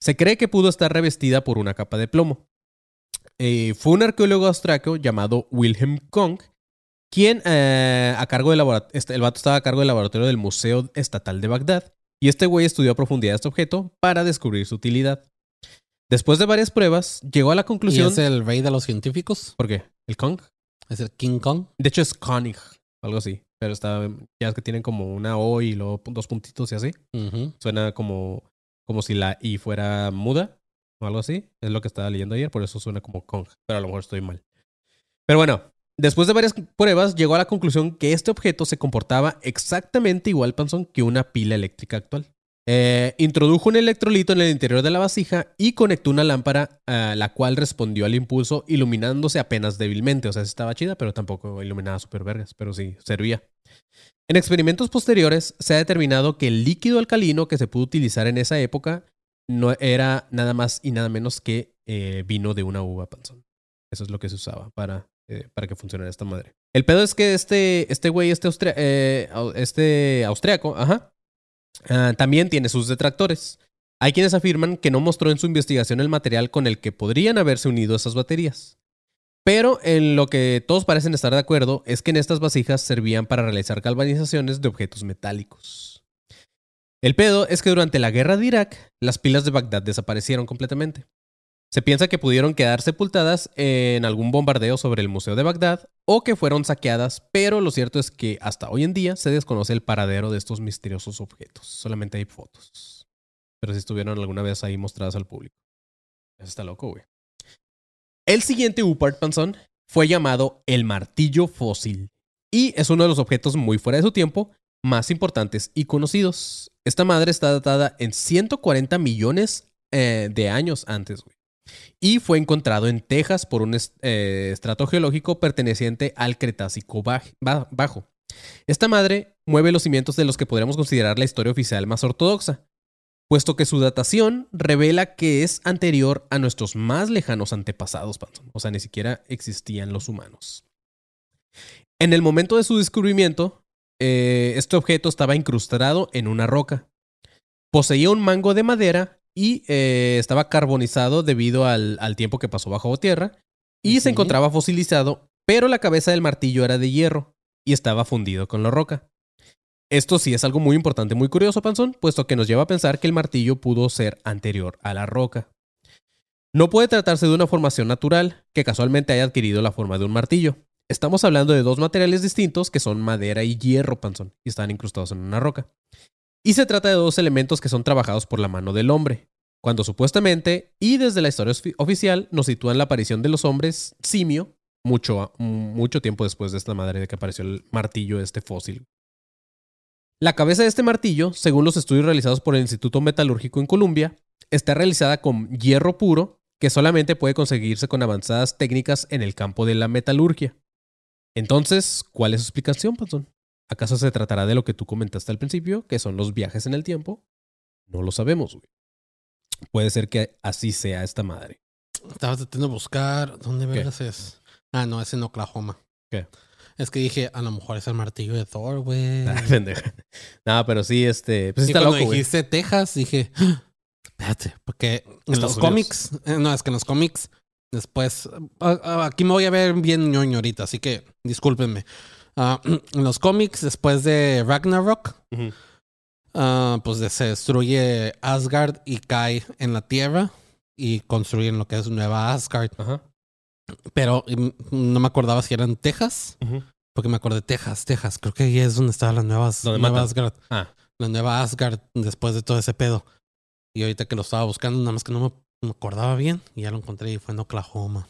Se cree que pudo estar revestida por una capa de plomo. Eh, fue un arqueólogo austriaco llamado Wilhelm Kong quien eh, a cargo del laboratorio, el vato estaba a cargo del laboratorio del Museo Estatal de Bagdad y este güey estudió a profundidad este objeto para descubrir su utilidad. Después de varias pruebas, llegó a la ¿Y conclusión... es el rey de los científicos? ¿Por qué? ¿El Kong? ¿Es el King Kong? De hecho es Konig, algo así. Pero está, ya es que tienen como una O y luego dos puntitos y así. Suena como, como si la I fuera muda o algo así. Es lo que estaba leyendo ayer, por eso suena como Kong. Pero a lo mejor estoy mal. Pero bueno, después de varias pruebas, llegó a la conclusión que este objeto se comportaba exactamente igual, Panzón, que una pila eléctrica actual. Eh, introdujo un electrolito en el interior de la vasija y conectó una lámpara, a la cual respondió al impulso, iluminándose apenas débilmente. O sea, estaba chida, pero tampoco iluminaba super vergas, pero sí servía. En experimentos posteriores se ha determinado que el líquido alcalino que se pudo utilizar en esa época no era nada más y nada menos que eh, vino de una uva panzón. Eso es lo que se usaba para, eh, para que funcionara esta madre. El pedo es que este este güey, este, austria- eh, este austriaco, ah, también tiene sus detractores. Hay quienes afirman que no mostró en su investigación el material con el que podrían haberse unido esas baterías. Pero en lo que todos parecen estar de acuerdo es que en estas vasijas servían para realizar galvanizaciones de objetos metálicos. El pedo es que durante la guerra de Irak, las pilas de Bagdad desaparecieron completamente. Se piensa que pudieron quedar sepultadas en algún bombardeo sobre el Museo de Bagdad o que fueron saqueadas, pero lo cierto es que hasta hoy en día se desconoce el paradero de estos misteriosos objetos. Solamente hay fotos. Pero si estuvieron alguna vez ahí mostradas al público. Eso está loco, güey. El siguiente Upart Panzón fue llamado el martillo fósil y es uno de los objetos muy fuera de su tiempo más importantes y conocidos. Esta madre está datada en 140 millones eh, de años antes. Y fue encontrado en Texas por un eh, estrato geológico perteneciente al Cretácico baj- ba- Bajo. Esta madre mueve los cimientos de los que podríamos considerar la historia oficial más ortodoxa, puesto que su datación revela que es anterior a nuestros más lejanos antepasados. O sea, ni siquiera existían los humanos. En el momento de su descubrimiento, eh, este objeto estaba incrustado en una roca. Poseía un mango de madera y eh, estaba carbonizado debido al, al tiempo que pasó bajo tierra. Y se encontraba fosilizado, pero la cabeza del martillo era de hierro y estaba fundido con la roca. Esto sí es algo muy importante, muy curioso, Panzón, puesto que nos lleva a pensar que el martillo pudo ser anterior a la roca. No puede tratarse de una formación natural que casualmente haya adquirido la forma de un martillo. Estamos hablando de dos materiales distintos que son madera y hierro, Panzón, y están incrustados en una roca. Y se trata de dos elementos que son trabajados por la mano del hombre, cuando supuestamente, y desde la historia ofi- oficial, nos sitúan la aparición de los hombres simio mucho, mucho tiempo después de esta madre de que apareció el martillo, este fósil. La cabeza de este martillo, según los estudios realizados por el Instituto Metalúrgico en Columbia, está realizada con hierro puro que solamente puede conseguirse con avanzadas técnicas en el campo de la metalurgia. Entonces, ¿cuál es su explicación, Panzón? ¿Acaso se tratará de lo que tú comentaste al principio, que son los viajes en el tiempo? No lo sabemos, güey. Puede ser que así sea esta madre. Estaba tratando de buscar. ¿Dónde vergas es? Ah, no, es en Oklahoma. ¿Qué? Es que dije, a lo mejor es el martillo de Thor, güey. Ah. No, pero sí, este. Pues Y está cuando loco, dijiste Texas, dije, "Ah, espérate, porque en los cómics, eh, no, es que en los cómics Después, ah, aquí me voy a ver bien ñoño ahorita, así que discúlpenme. Ah, en los cómics, después de Ragnarok, ah, pues se destruye Asgard y cae en la tierra y construyen lo que es Nueva Asgard. Ajá. Pero mm, no me acordaba si eran Texas, Ujú. porque me acordé Texas, Texas. Creo que ahí es donde estaban las nuevas Nueva. Asgard. Ah. La Nueva Asgard después de todo ese pedo. Y ahorita que lo estaba buscando, nada más que no me, me acordaba bien, y ya lo encontré y fue en Oklahoma.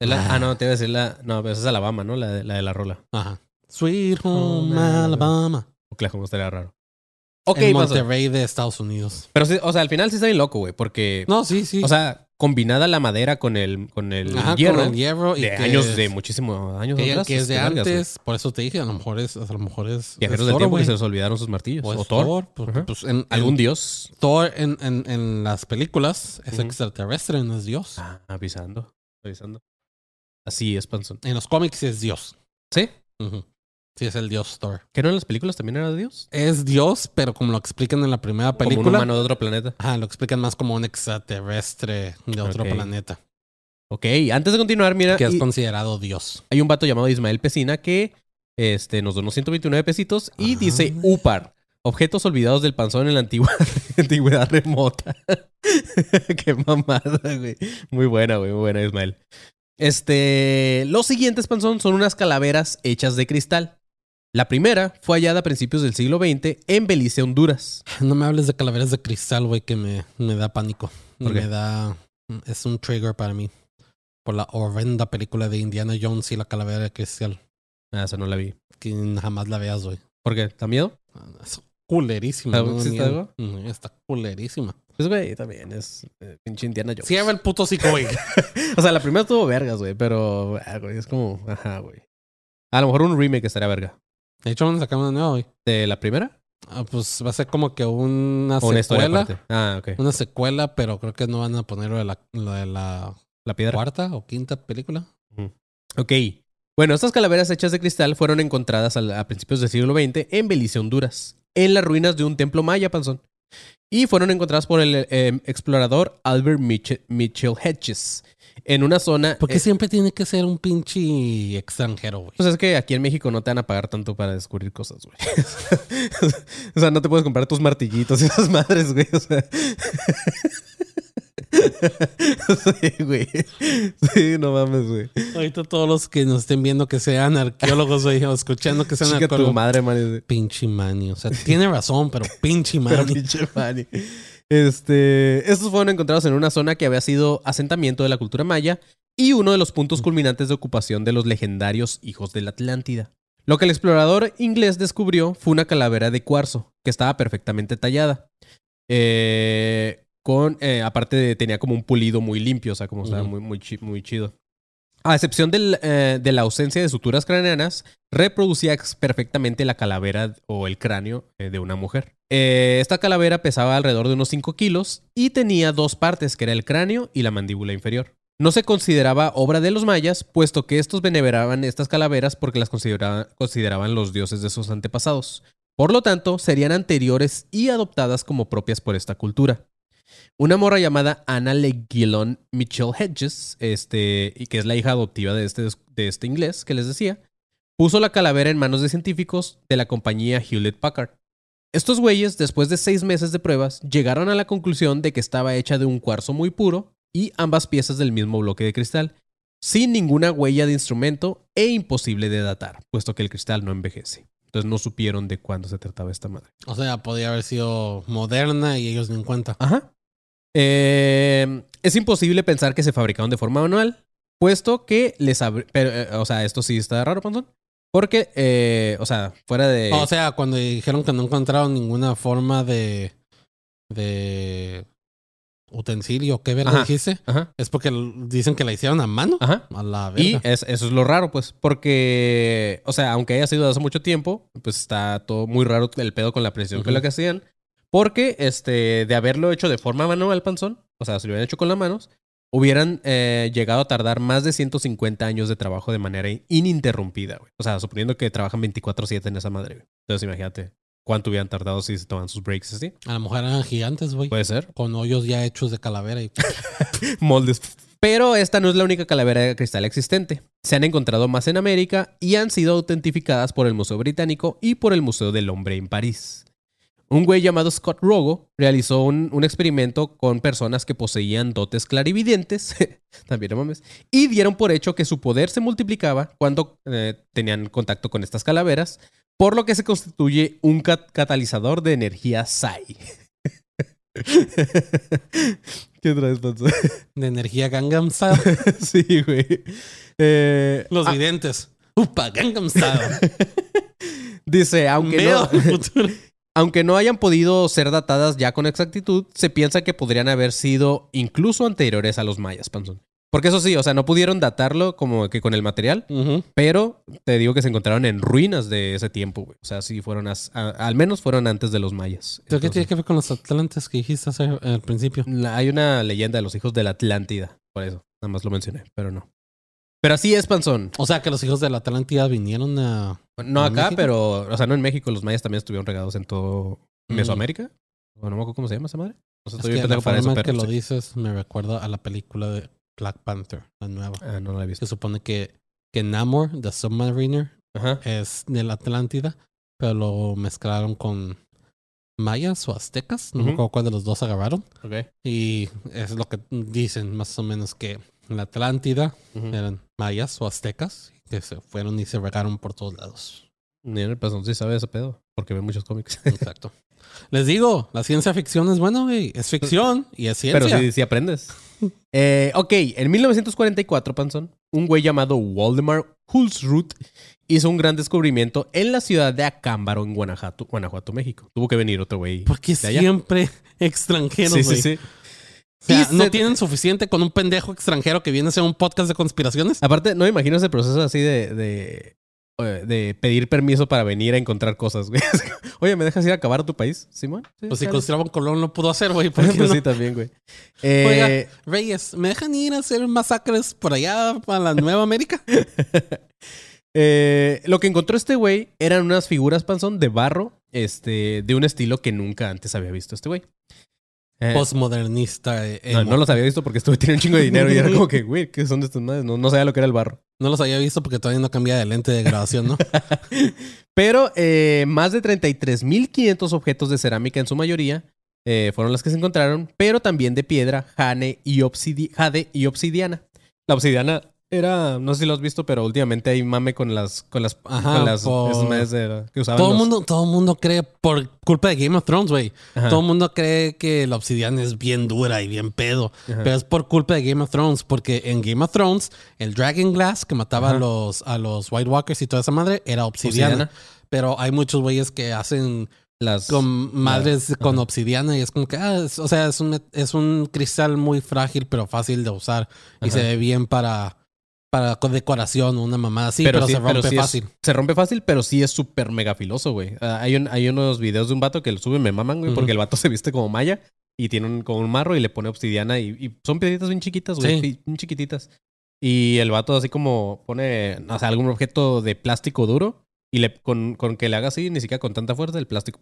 La- Ah. ah, no, te iba a decir la. No, pero esa es Alabama, ¿no? La de la, de la rola. Ajá. Sweet Home Home Alabama. Oklahoma estaría raro. Ok, en. Monterrey de Estados Unidos. Pero sí, o sea, al final sí está bien loco, güey, porque. No, sí, sí. O sea, combinada la madera con el, con el Ajá, hierro. con el hierro y de años, es- de muchísimos años que, atrás. que es de antes, por eso te dije, a lo mejor es, a lo mejor es. Viajeros del tiempo güey. que se les olvidaron sus martillos. O Thor. Thor, pues, en, Algún en- dios. Thor en, en, en las películas es extraterrestre, no es Dios. Ah, avisando. Avisando. Así es, Panzón. En los cómics es Dios. ¿Sí? Ujú. Sí, es el Dios Thor. ¿Que no en las películas también era Dios? Es Dios, pero como lo explican en la primera Como un película, humano de otro planeta. ajá, lo explican más como un extraterrestre de otro planeta, Ok, antes de continuar, mira, que es y- considerado Dios. hay un vato llamado Ismael Pesina que este, nos donó 129 pesitos y dice UPAR. Objetos olvidados del panzón en la antigua, antigüedad remota. Qué mamada, güey. Muy buena, güey. Muy buena, Ismael. Este, los siguientes panzón son unas calaveras hechas de cristal. La primera fue hallada a principios del siglo XX en Belice, Honduras. No me hables de calaveras de cristal, güey, que me, me da pánico. Me da... Es un trigger para mí. Por la horrenda película de Indiana Jones y la calavera de cristal. Ah, esa no la vi. Que jamás la veas, güey. ¿Por qué? ¿Da miedo? Es culerísima. ¿Está- ¿no? sí está Está culerísima. Pues, güey, también es eh, pinche Indiana Jones. Cierra el puto hocico, güey. O sea, la primera estuvo vergas, güey, pero, ah, güey, es como, ajá, güey. A lo mejor un remake estaría verga. De hecho, van a sacar una nueva, güey. ¿De la primera? Ah, pues va a ser como que una ¿O una historia secuela. Ah, ok. Una secuela, pero creo que no van a poner lo de la, lo de la La piedra. cuarta o quinta película. Ok. Bueno, estas calaveras hechas de cristal fueron encontradas al- a principios del siglo XX en Belice, Honduras, en las ruinas de un templo maya, panzón. Y fueron encontradas por el eh, explorador Albert Mitchell, Mitchell Hedges en una zona... Porque eh, siempre tiene que ser un pinche extranjero, güey. Pues es que aquí en México no te van a pagar tanto para descubrir cosas, güey. o sea, no te puedes comprar tus martillitos y esas madres, güey. O sea. sí, güey. Sí, no mames, güey. Ahorita todos los que nos estén viendo que sean arqueólogos, güey, o escuchando que sean Chica tu arqueólogos. madre, man. Pinche mani. O sea, tiene razón, pero pinche Pero mani. pinche Manny. Este, estos fueron encontrados en una zona que había sido asentamiento de la cultura maya y uno de los puntos culminantes de ocupación de los legendarios hijos de la Atlántida. Lo que el explorador inglés descubrió fue una calavera de cuarzo que estaba perfectamente tallada. Eh, con, eh, aparte de, tenía como un pulido muy limpio, o sea, como estaba muy, muy, chi- muy chido. A excepción del, eh, de la ausencia de suturas craneanas, reproducía perfectamente la calavera o el cráneo de una mujer. Eh, esta calavera pesaba alrededor de unos 5 kilos y tenía dos partes, que era el cráneo y la mandíbula inferior. No se consideraba obra de los mayas, puesto que estos veneraban estas calaveras porque las consideraban, los dioses de sus antepasados. Por lo tanto, serían anteriores y adoptadas como propias por esta cultura. Una morra llamada Anna Leguilon Mitchell Hedges, este, que es la hija adoptiva de este, de este inglés que les decía, puso la calavera en manos de científicos de la compañía Hewlett Packard. Estos güeyes, después de seis meses de pruebas, llegaron a la conclusión de que estaba hecha de un cuarzo muy puro y ambas piezas del mismo bloque de cristal, sin ninguna huella de instrumento e imposible de datar, puesto que el cristal no envejece. Entonces no supieron de cuándo se trataba esta madre. O sea, podía haber sido moderna y ellos ni en cuenta. Ajá. Eh, es imposible pensar que se fabricaron de forma manual, puesto que les. Pero, eh, o sea, esto sí está raro, Panzón. Porque, eh, o sea, fuera de... O sea, cuando dijeron que no encontraron ninguna forma de. de. utensilio, ¿qué verga dijiste? Ajá, Es porque dicen que la hicieron a mano. ajá. A la Y verga. es- eso es lo raro, pues, porque, o sea, aunque haya sido hace mucho tiempo, pues está todo muy raro el pedo con la precisión con Ujú. la que hacían. Porque, este, de haberlo hecho de forma manual, panzón, o sea, si lo hubieran hecho con las manos, hubieran eh, llegado a tardar más de 150 años de trabajo de manera ininterrumpida, güey. O sea, suponiendo que trabajan 24-7 en esa madre, güey. Entonces, imagínate cuánto hubieran tardado si se toman sus breaks así. A lo mejor eran gigantes, güey. Puede ser. Con hoyos ya hechos de calavera. Y... Moldes. Pero esta no es la única calavera de cristal existente. Se han encontrado más en América y han sido autentificadas por el Museo Británico y por el Museo del Hombre en París. Un güey llamado Scott Rogo realizó un, un experimento con personas que poseían dotes clarividentes, también no mames, y dieron por hecho que su poder se multiplicaba cuando eh, tenían contacto con estas calaveras, por lo que se constituye un cat- catalizador de energía Psi. ¿Qué traes, Panzo? De energía Gangnam Style. sí, güey. Eh, Los ah, videntes. Upa, Gangnam Style. dice, aunque no, futuro. Aunque no hayan podido ser datadas ya con exactitud, se piensa que podrían haber sido incluso anteriores a los mayas, Panzón. Porque eso sí, o sea, no pudieron datarlo como que con el material, pero te digo que se encontraron en ruinas de ese tiempo, güey. O sea, sí fueron, a- al menos fueron antes de los mayas. ¿Pero qué tiene que ver con los atlantes que dijiste hace- al principio? la- hay una leyenda de los hijos de la Atlántida, por eso, nada más lo mencioné, pero no. Pero así es, Panzón. O sea, que los hijos de la Atlántida vinieron a... No ¿En acá, México? pero, o sea, no en México, los mayas también estuvieron regados en todo Mm. Mesoamérica. O no me acuerdo cómo se llama esa madre. No sé, Es estoy que la eso, forma en pero que lo dices me recuerda a la película de Black Panther, la nueva. Ah, no la he visto. Se supone que, que Namor, The Submariner, Ajá. es de la Atlántida, pero lo mezclaron con mayas o aztecas. No me acuerdo cuál de los dos agarraron. Ok. Y es lo que dicen más o menos que la Atlántida eran mayas o aztecas que se fueron y se regaron por todos lados. Ni en el pasón sí sabe ese pedo, porque ve muchos cómics. Exacto. Les digo, la ciencia ficción es buena, güey. Es ficción y es ciencia. Pero sí, sí aprendes. Eh, ok, en 1944, Panzón, un güey llamado Waldemar Hulsrud hizo un gran descubrimiento en la ciudad de Acámbaro, en Guanajuato, Guanajuato, México. Tuvo que venir otro güey. Porque siempre extranjeros, Sí, güey. sí, sí. O sea, ¿no tienen suficiente con un pendejo extranjero que viene a hacer un podcast de conspiraciones? Aparte, no me imagino ese proceso así de, de, eh, de pedir permiso para venir a encontrar cosas, güey. Oye, ¿me dejas ir a acabar a tu país, Simón? Sí, Pues si claro. Cristóbal Colón lo pudo hacer, güey. ¿por qué Pues no? sí, también, güey. Eh, Oiga, Reyes, ¿me dejan ir a hacer masacres por allá para la Nueva América? Eh, lo que encontró este güey eran unas figuras panzón de barro, este, de un estilo que nunca antes había visto este güey. Eh, Postmodernista. eh, no, los había visto porque güey tiene un chingo de dinero y era como que, güey, ¿qué son de estas madres? No, no sabía lo que era el barro. No los había visto porque todavía no cambia de lente de grabación, ¿no? Pero eh, más de 33.500 objetos de cerámica en su mayoría eh, fueron las que se encontraron, pero también de piedra, jane y jade y obsidiana. La obsidiana era, no sé si lo has visto, pero últimamente hay mame con las, con las, Ajá, con las por- de- que usaban todo el los- mundo, todo mundo cree, por culpa de Game of Thrones, güey. Todo el mundo cree que la obsidiana es bien dura y bien pedo. Ajá. Pero es por culpa de Game of Thrones. Porque en Game of Thrones, el Dragon Glass que mataba a los, a los White Walkers y toda esa madre era obsidiana. Obsidiana. Pero hay muchos güeyes que hacen las con madres con obsidiana y es como que, ah, es- o sea, es un, es un cristal muy frágil pero fácil de usar y se ve bien para, para con decoración o una mamada así, pero, sí- se rompe sí es- fácil. se rompe fácil, pero sí es súper mega filoso, güey. Ah, hay, un- hay unos videos de un vato que lo sube, me maman, güey, Ujú. porque el vato se viste como maya y tiene un, como un marro y le pone obsidiana y, y son piedritas bien chiquitas, güey, Sí. sí, bien chiquititas. Y el vato así como pone, o sea, algún objeto de plástico duro y le, con, con que le haga así, ni siquiera con tanta fuerza, el plástico,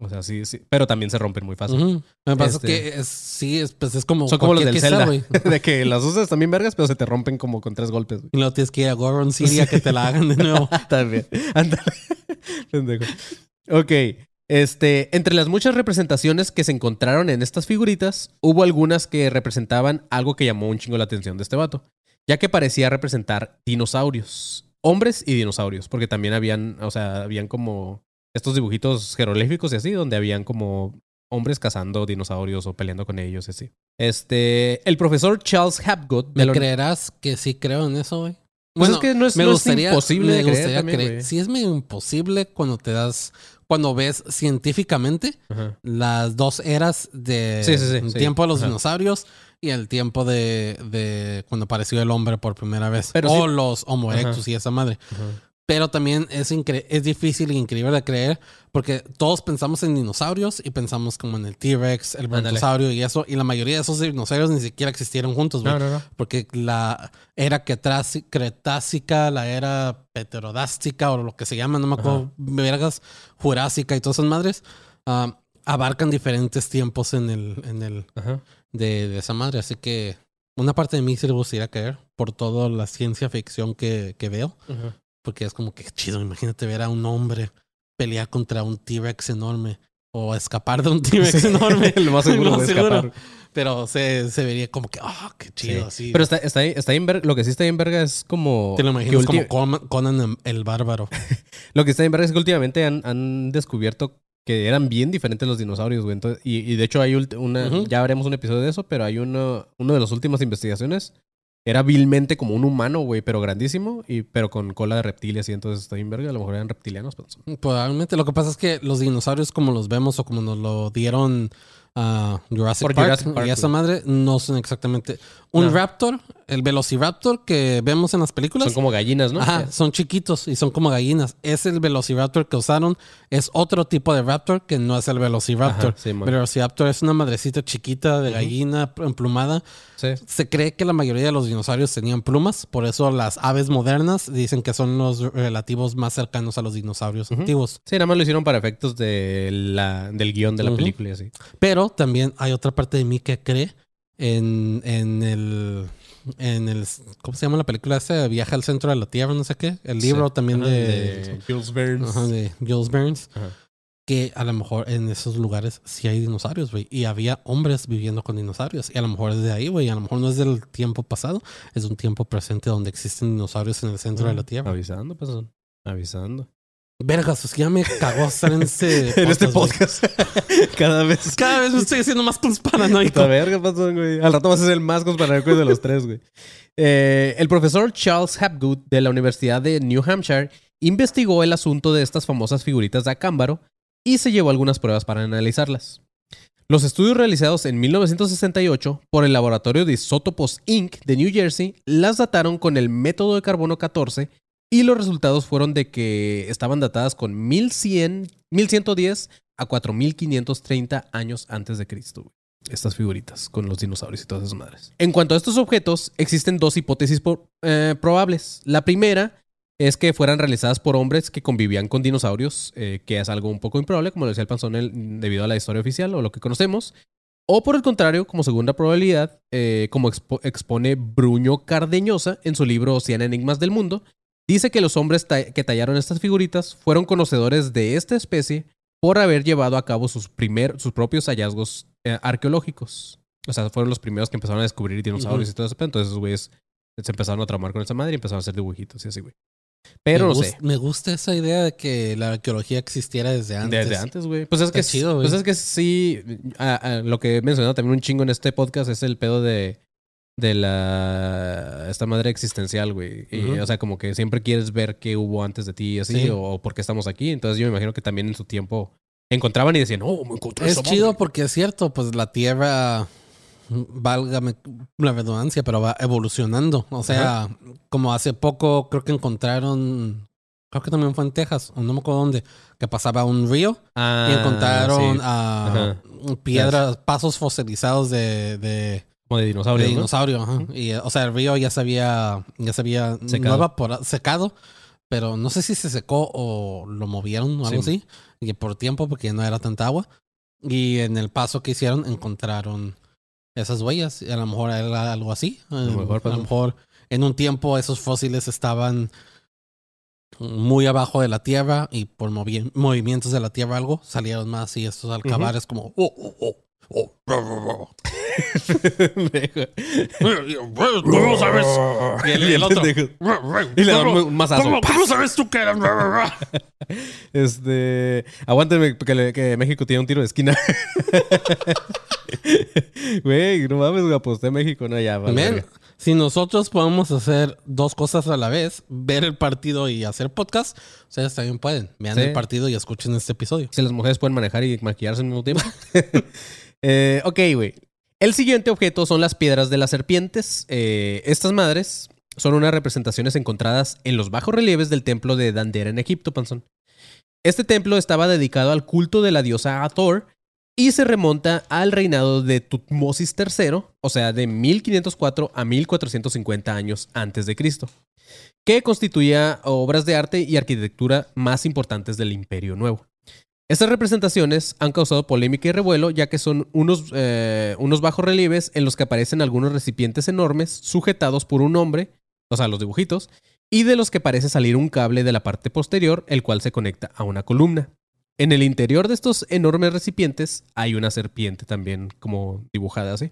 o sea, sí, sí, pero también se rompen muy fácil. Me pasa Este- que es, sí, es, pues es como Son como los del Zelda, güey. de que las usas también vergas, pero se te rompen como con tres golpes, güey. Y luego tienes que ir a Goron City a que te la hagan de nuevo. También. Ándale. Pendejo. Ok. Este, entre las muchas representaciones que se encontraron en estas figuritas, hubo algunas que representaban algo que llamó un chingo la atención de este vato, ya que parecía representar dinosaurios, hombres y dinosaurios, porque también habían, o sea, habían como estos dibujitos jeroglíficos y así, donde habían como hombres cazando dinosaurios o peleando con ellos y así. Este, el profesor Charles Hapgood ¿Me la- creerás que sí creo en eso, güey? Pues es que no es- no es imposible me creer gustaría también, creer. Sí es medio imposible cuando te das, cuando ves científicamente Ajá. las dos eras de Sí, sí, sí, el sí. tiempo de los Ajá. dinosaurios y el tiempo de, de cuando apareció el hombre por primera vez. Pero o los Homo Ajá. erectus y esa madre. Pero también es, es difícil e increíble de creer porque todos pensamos en dinosaurios y pensamos como en el T-Rex, el brontosaurio y eso. Y la mayoría de esos dinosaurios ni siquiera existieron juntos, güey. No, no, no. Porque la era Cretáci- cretácica, la era pterodástica o lo que se llama, no me acuerdo, vergas, jurásica y todas esas madres, ah, abarcan diferentes tiempos en el, en el, de, de esa madre. Así que una parte de mí sí le gustaría caer por toda la ciencia ficción que, que veo. Ajá. Porque es como que chido, imagínate ver a un hombre pelear contra un T-Rex enorme. O escapar de un T-Rex enorme. Lo más seguro Lo seguro. escapar. Pero se, se vería como que, ah, qué chido, Sí. sí. Pero está, está, ahí- está ahí en verga. Lo que sí está ahí en verga es como. Te lo imaginas como Conan, el bárbaro. Lo que está en verga es que últimamente han, han descubierto que eran bien diferentes los dinosaurios, güey. Entonces, y, y de hecho hay una. Ya haremos un episodio de eso, pero hay uno, uno de las últimas investigaciones. Era vilmente como un humano, güey, pero grandísimo, y, pero con cola de reptiles y entonces está bien verga. A lo mejor eran reptilianos, pues. Probablemente lo que pasa es que los dinosaurios como los vemos o como nos lo dieron a Jurassic, Por Park, Jurassic Park, y esa madre no son exactamente un No. raptor, el velociraptor que vemos en las películas. Son como gallinas, ¿no? Ajá, son chiquitos y son como gallinas. Es el velociraptor que usaron. Es otro tipo de raptor que no es el velociraptor. Ajá, sí, velociraptor es una madrecita chiquita de gallina emplumada. Sí. Se cree que la mayoría de los dinosaurios tenían plumas, por eso las aves modernas dicen que son los relativos más cercanos a los dinosaurios antiguos. Sí, nada más lo hicieron para efectos de la, del guion de la película y así. Pero también hay otra parte de mí que cree en, en el en el ¿cómo se llama la película esa? Viaje al centro de la Tierra, no sé qué. El libro Sí. también Ajá, de, Jules Verne. ajá, de Jules Burns. Ajá. Que a lo mejor en esos lugares sí hay dinosaurios, güey. Y había hombres viviendo con dinosaurios. Y a lo mejor es de ahí, güey. A lo mejor no es del tiempo pasado. Es un tiempo presente donde existen dinosaurios en el centro de la Tierra. Avisando, pues. Avisando. Vergas, es que ya me cagó estar en este en este podcast. Cada vez. Cada vez me estoy haciendo más conspiranoico. Puta verga, pasó, güey. Al rato vas a ser el más conspiranoico de los tres, güey. Eh, el profesor Charles Hapgood de la Universidad de New Hampshire investigó el asunto de estas famosas figuritas de acámbaro y se llevó algunas pruebas para analizarlas. Los estudios realizados en 1968 por el laboratorio de isótopos Inc. de New Jersey las dataron con el método de carbono 14 y los resultados fueron de que estaban datadas con 1100, 1110 a 4530 años antes de Cristo. Estas figuritas con los dinosaurios y todas esas madres. En cuanto a estos objetos, existen dos hipótesis eh, probables. La primera es que fueran realizadas por hombres que convivían con dinosaurios, eh, que es algo un poco improbable, como lo decía el panzón, el- debido a la historia oficial o lo que conocemos. O por el contrario, como segunda probabilidad, eh, como expo- expone Bruño Cardeñosa en su libro 100 Enigmas del Mundo, dice que los hombres ta- que tallaron estas figuritas fueron conocedores de esta especie por haber llevado a cabo sus, primer, sus propios hallazgos eh, arqueológicos. O sea, fueron los primeros que empezaron a descubrir dinosaurios Ujú. y todo eso. pero Entonces, esos güeyes se empezaron a traumar con esa madre y empezaron a hacer dibujitos y así, güey. Pero me no sé. Me gusta esa idea de que la arqueología existiera desde antes. Desde antes, güey. Pues es Está que chido, güey. Pues es que sí. lo que he mencionado también un chingo en este podcast es el pedo de. De la. Esta madre existencial, güey. Y, Ujú. O sea, como que siempre quieres ver qué hubo antes de ti y así, Sí. o, o por qué estamos aquí. Entonces yo me imagino que también en su tiempo encontraban y decían, oh, me encontré Es esa chido madre". porque es cierto, pues la Tierra, válgame la redundancia, pero va evolucionando. O sea, como hace poco creo que encontraron, creo que también fue en Texas, o no me acuerdo dónde, que pasaba un río Ah, y encontraron sí. ah, Ajá. piedras, pasos fosilizados de, de, Como de de dinosaurio. ¿no? dinosaurio. ajá. Y, eh, o sea, el río ya se había, ya se había Secado. no evapora- secado, pero no sé si se secó o lo movieron o algo Sí. así, y por tiempo porque no era tanta agua. Y en el paso que hicieron encontraron esas huellas. Y a lo mejor era algo así. A lo mejor a pasó. lo mejor en un tiempo esos fósiles estaban muy abajo de la tierra y por movi- movimientos de la tierra algo salieron más y estos alcabares como oh, oh, oh, oh, oh, oh. ¿Cómo sabes? Y el, el otro. Y le dan un mazazo. ¿Cómo, cómo sabes tú que eran? Este. Aguántenme que, le- que México tiene un tiro de esquina. Güey, no mames, aposté a México. No, ya, vale, si nosotros podemos hacer dos cosas a la vez, ver el partido y hacer podcast, ustedes también pueden. Vean Sí. el partido y escuchen este episodio. Si las mujeres pueden manejar y maquillarse al mismo tiempo. Eh, ok, güey. El siguiente objeto son las piedras de las serpientes. Eh, estas madres son unas representaciones encontradas en los bajos relieves del templo de Dandera en Egipto, Panzón. Este templo estaba dedicado al culto de la diosa Hathor y se remonta al reinado de Tutmosis III, o sea, de 1504 a 1450 años antes de Cristo, que constituía obras de arte y arquitectura más importantes del Imperio Nuevo. Estas representaciones han causado polémica y revuelo, ya que son unos, eh, unos bajos relieves en los que aparecen algunos recipientes enormes sujetados por un hombre, o sea, los dibujitos, y de los que parece salir un cable de la parte posterior, el cual se conecta a una columna. En el interior de estos enormes recipientes hay una serpiente también como dibujada así.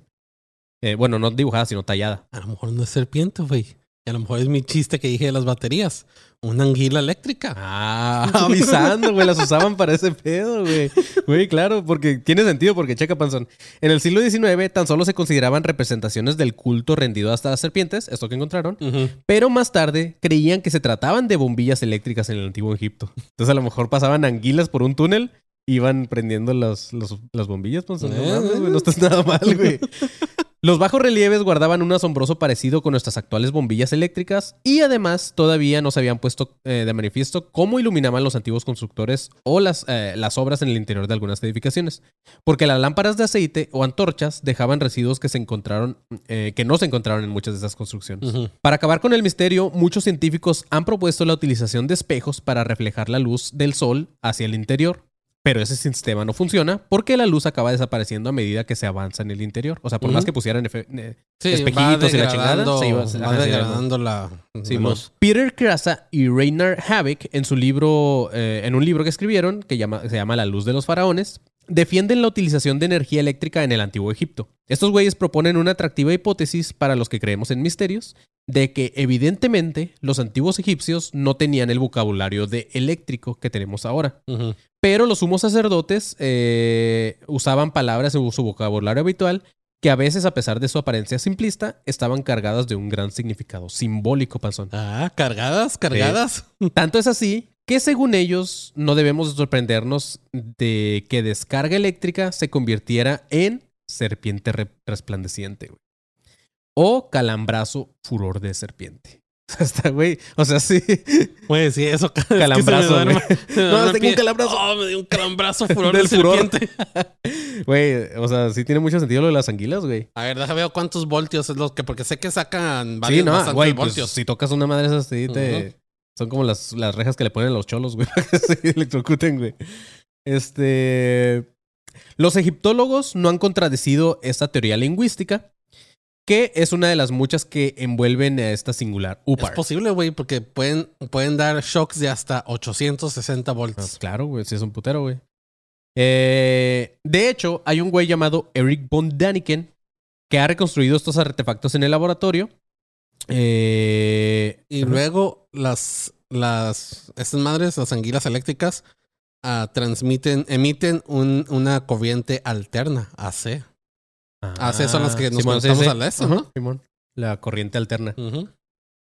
Eh, bueno, no dibujada, sino tallada. A lo mejor no es serpiente, güey. A lo mejor es mi chiste que dije de las baterías. Una anguila eléctrica. Ah, avisando, güey. Las usaban para ese pedo, güey. Güey, claro, porque tiene sentido, porque checa, Panzón. En el siglo XIX tan solo se consideraban representaciones del culto rendido hasta las serpientes, esto que encontraron. Pero más tarde creían que se trataban de bombillas eléctricas en el antiguo Egipto. Entonces a lo mejor pasaban anguilas por un túnel, iban prendiendo las, las, las bombillas, Panzón. No, Eh, no estás nada mal, güey. Los bajos relieves guardaban un asombroso parecido con nuestras actuales bombillas eléctricas y además todavía no se habían puesto eh, de manifiesto cómo iluminaban los antiguos constructores o las, eh, las obras en el interior de algunas edificaciones. Porque las lámparas de aceite o antorchas dejaban residuos que se encontraron, eh, que no se encontraron en muchas de esas construcciones. Para acabar con el misterio, muchos científicos han propuesto la utilización de espejos para reflejar la luz del sol hacia el interior. Pero ese sistema no funciona porque la luz acaba desapareciendo a medida que se avanza en el interior. O sea, por más que pusieran eh, Sí, espejitos y la chingada, se iba- va degradando la, luz. Peter Krasa y Reynard Havik en su libro, eh, en un libro que escribieron que llama- se llama La luz de los faraones, defienden la utilización de energía eléctrica en el antiguo Egipto. Estos güeyes proponen una atractiva hipótesis para los que creemos en misterios de que evidentemente los antiguos egipcios no tenían el vocabulario de eléctrico que tenemos ahora. Pero los sumos sacerdotes eh, usaban palabras en su vocabulario habitual que a veces, a pesar de su apariencia simplista, estaban cargadas de un gran significado simbólico, panzón. Ah, cargadas, cargadas. Tanto es así que según ellos no debemos sorprendernos de que descarga eléctrica se convirtiera en serpiente re- resplandeciente, güey. O calambrazo furor de serpiente. Está, güey. O sea, sí. Pues sí, eso. es que se me Calambrazo, güey. me No, tengo un calambrazo. Oh, me dio un calambrazo furor Del de serpiente. Güey, o sea, sí tiene mucho sentido lo de las anguilas, güey. A ver, déjame ver cuántos voltios es lo que... Porque sé que sacan Sí, varios, no, bastantes güey, pues, voltios. si tocas una madre esas, sí te... Son como las, las rejas que le ponen a los cholos, güey, para que se electrocuten, güey. Este... Los egiptólogos no han contradecido esta teoría lingüística, que es una de las muchas que envuelven a esta singular Es UPAR. posible, güey, porque pueden, pueden dar shocks de hasta 860 Ah, volts. claro, güey, sí es un putero, güey. Eh, de hecho, hay un güey llamado Eric von Daniken que ha reconstruido estos artefactos en el laboratorio. Eh, Y luego las, las, estas madres, las anguilas eléctricas, ah, transmiten, emiten un- una corriente alterna, AC. Ah, sí, son las que nos Simón, sí, conectamos sí. a la. Simón. Corriente alterna. Ujú.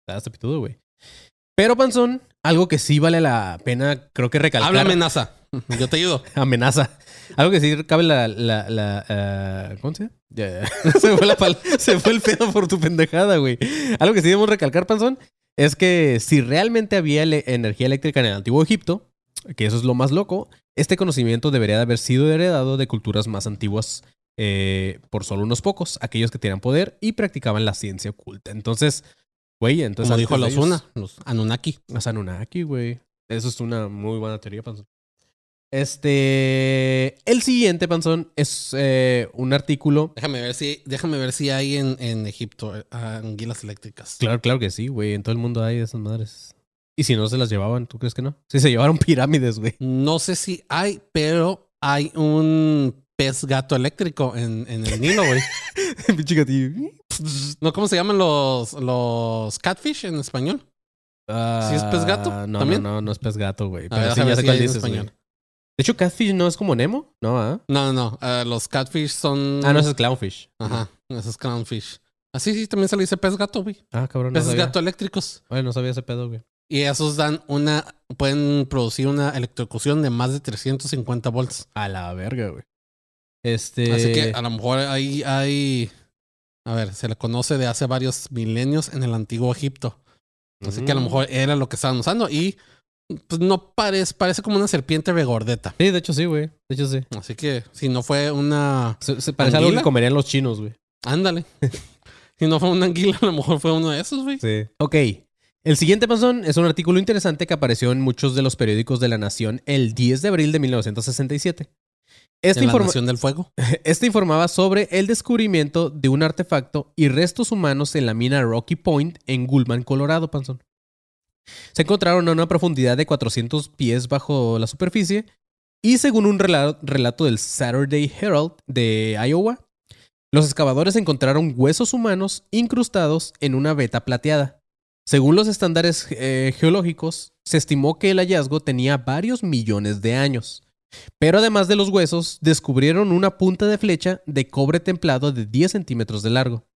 Está pitudo, güey. Pero, Panzón, algo que sí vale la pena, creo que recalcar. Habla amenaza. Yo te ayudo. Amenaza. Algo que sí cabe la... la, la ah, ¿Cómo se llama? Ya, se, fue la pal- se fue el pedo por tu pendejada, güey. Algo que sí debemos recalcar, Panzón, es que si realmente había energía eléctrica en el antiguo Egipto, que eso es lo más loco, este conocimiento debería de haber sido heredado de culturas más antiguas eh, por solo unos pocos, aquellos que tenían poder y practicaban la ciencia oculta. Entonces, güey, entonces... Como dijo los una, los Anunnaki. los Anunnaki, güey. Eso es una muy buena teoría, Panzón. Este. El siguiente, Panzón, es eh, un artículo. Déjame ver si, déjame ver si hay en, en Egipto eh, anguilas eléctricas. Claro, claro que sí, güey. En todo el mundo hay esas madres. Y si no se las llevaban, ¿tú crees que no? Sí, se llevaron pirámides, güey. No sé si hay, pero hay un pez gato eléctrico en, en el Nilo, güey. ¿No cómo se llaman los, los catfish en español? Ah, ¿Sí es pez gato? No, ¿También? no, no, no es pez gato, güey. Pero ver, sí, ya sé si cuál dices, español. De hecho, Catfish no es como Nemo, ¿no? ¿Ah? No, no, no. eh, los catfish son. Ah, no, ese es Clownfish. Ajá, esos es clownfish. Así sí, también se le dice pez gato, güey. Ah, cabrón. No Peces sabía. gato eléctricos. Oye, no sabía ese pedo, güey. Y esos dan una. Pueden producir una electrocución de más de 350 volts. A la verga, güey. Este. Así que a lo mejor ahí hay. A ver, se le conoce de hace varios milenios en el antiguo Egipto. Así que a lo Mm. mejor era lo que estaban usando. Y pues no parece, parece como una serpiente regordeta. Sí, de hecho sí, güey. De hecho sí. Así que si no fue una. Se, se parece a algo ¿Anguila? que comerían los chinos, güey. Ándale. si no fue una anguila, a lo mejor fue uno de esos, güey. Sí. Ok. El siguiente panzón es un artículo interesante que apareció en muchos de los periódicos de la Nación el 10 de abril de 1967. Este, en la informa- Nación del Fuego. este informaba sobre el descubrimiento de un artefacto y restos humanos en la mina Rocky Point en Gulman, Colorado, panzón. Se encontraron a una profundidad de 400 pies bajo la superficie y según un rela- relato del Saturday Herald de Iowa, los excavadores encontraron huesos humanos incrustados en una veta plateada. Según los estándares eh, geológicos, se estimó que el hallazgo tenía varios millones de años. Pero además de los huesos, descubrieron una punta de flecha de cobre templado de 10 centímetros de largo.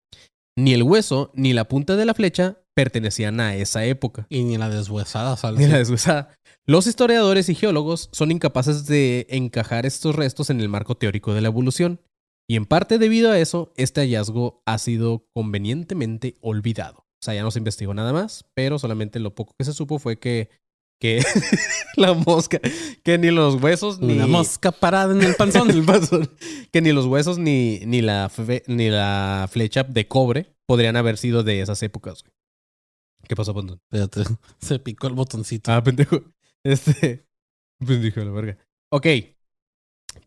Ni el hueso ni la punta de la flecha pertenecían a esa época. Y ni la deshuesada, ¿sabes? Ni la deshuesada. Los historiadores y geólogos son incapaces de encajar estos restos en el marco teórico de la evolución. Y en parte debido a eso, este hallazgo ha sido convenientemente olvidado. O sea, ya no se investigó nada más, pero solamente lo poco que se supo fue que, que la mosca, que ni los huesos ni Una mosca parada en el panzón. el panzón, que ni los huesos ni, ni, la, fe- ni la flecha de cobre podrían haber sido de esas épocas. güey. ¿Qué pasó, Pontón? Espérate, se picó el botoncito. Ah, pendejo. Este. Pendejo, la verga. Ok.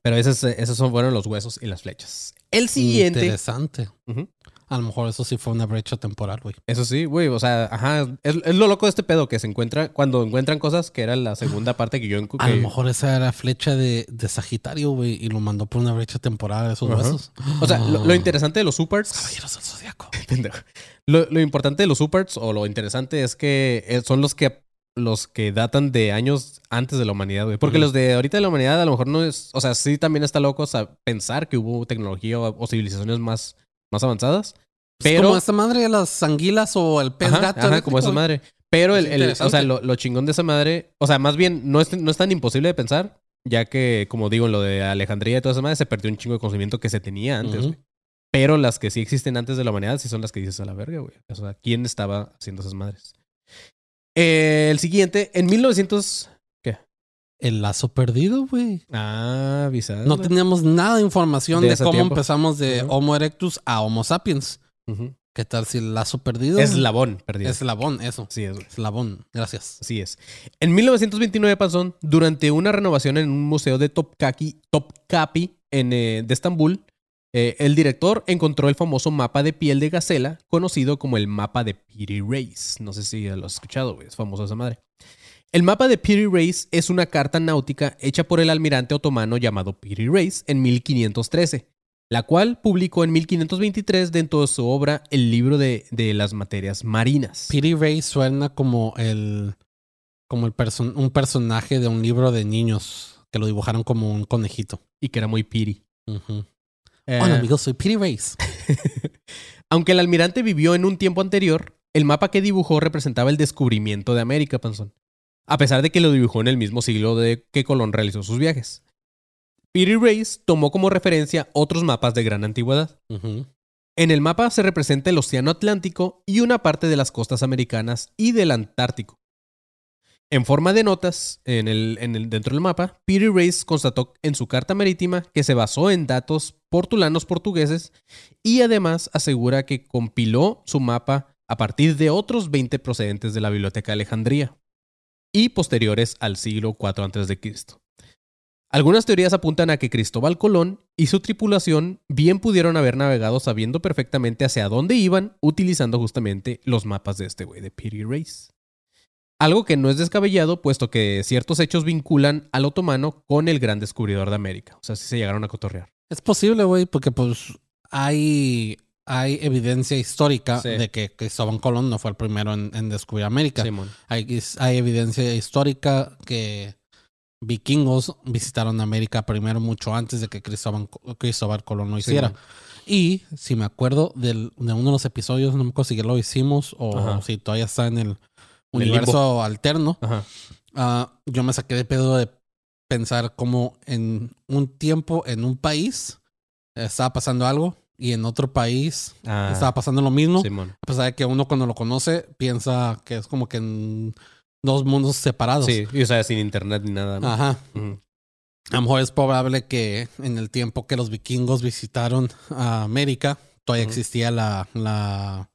Pero esos, esos son, fueron los huesos y las flechas. El siguiente. Interesante. Ujú. A lo mejor eso sí fue una brecha temporal, güey. Eso sí, güey. O sea, ajá. Es, es lo loco de este pedo que se encuentra cuando encuentran cosas que era la segunda parte que yo encu- A lo mejor esa era flecha de, de Sagitario, güey, y lo mandó por una brecha temporal a esos Ajá. huesos. O sea, lo, lo interesante de los supers. Caballeros del Zodíaco. Pendejo. Lo, lo importante de los supers, o lo interesante es que eh, son los que los que datan de años antes de la humanidad, güey. Porque los de ahorita de la humanidad a lo mejor no es. O sea, sí también está loco sa- pensar que hubo tecnología o, o civilizaciones más, más avanzadas. Pero... Pero. Como esta madre de las anguilas o el pez Ajá, gato. ajá, eléctrico, como esa madre. Pero el, Es el- o sea, lo, lo chingón de esa madre, o sea, más bien no es, no es tan imposible de pensar, ya que, como digo, en lo de Alejandría y toda esa madre se perdió un chingo de conocimiento que se tenía antes, güey. Pero las que sí existen antes de la humanidad sí son las que dices a la verga, güey. O sea, ¿quién estaba haciendo esas madres? Eh, el siguiente, en 1900... El lazo perdido, güey. Ah, avisado. No teníamos nada de información De cómo tiempo. empezamos de. Homo erectus a Homo sapiens. ¿Qué tal si el lazo perdido? Eslabón, perdido. Eslabón, eso. Sí, es. Eslabón. Gracias. Así es. En 1929, Panzón, durante una renovación en un museo de Topkapi, Topkapi en, eh, de Estambul, eh, el director encontró el famoso mapa de piel de gacela, conocido como el mapa de Piri Reis. No sé si lo has escuchado, güey. Es famoso esa madre. El mapa de Piri Reis es una carta náutica hecha por el almirante otomano llamado Piri Reis en 1513, la cual publicó en 1523 dentro de su obra El libro de, de las materias marinas. Pity Ray suena como el. como el person- un personaje de un libro de niños que lo dibujaron como un conejito. Y que era muy Piri. Eh, Hola amigos, soy Pity Race. Aunque el almirante vivió en un tiempo anterior, el mapa que dibujó representaba el descubrimiento de América, Panzón. A pesar de que lo dibujó en el mismo siglo de que Colón realizó sus viajes. Peter Race tomó como referencia otros mapas de gran antigüedad. En el mapa se representa el Océano Atlántico y una parte de las costas americanas y del Antártico. En forma de notas, en el, en el- dentro del mapa, Peter Race constató en su carta marítima que se basó en datos portulanos portugueses y además asegura que compiló su mapa a partir de otros 20 procedentes de la Biblioteca de Alejandría y posteriores al siglo IV a.C. Algunas teorías apuntan a que Cristóbal Colón y su tripulación bien pudieron haber navegado sabiendo perfectamente hacia dónde iban, utilizando justamente los mapas de este güey, de Piri Race. Algo que no es descabellado, puesto que ciertos hechos vinculan al otomano con el gran descubridor de América. O sea, sí se llegaron a cotorrear. Es posible, güey, porque pues hay, hay evidencia histórica Sí. de que Cristóbal Colón no fue el primero en, en descubrir América. Simón. Hay, hay evidencia histórica que vikingos visitaron América primero mucho antes de que Cristóbal, Cristóbal Colón lo hiciera. Simón. y si me acuerdo del- de uno de los episodios, no me acuerdo si ya lo hicimos o Ajá. si todavía está en el universo alterno, ah, yo me saqué de pedo de pensar cómo en un tiempo, en un país, estaba pasando algo y en otro país Ah, estaba pasando lo mismo. Simón. A pesar de que uno cuando lo conoce piensa que es como que en dos mundos separados. Sí, y, o sea, sin internet ni nada. ¿no? Ajá. A lo mejor es probable que en el tiempo que los vikingos visitaron a América, todavía existía la, la,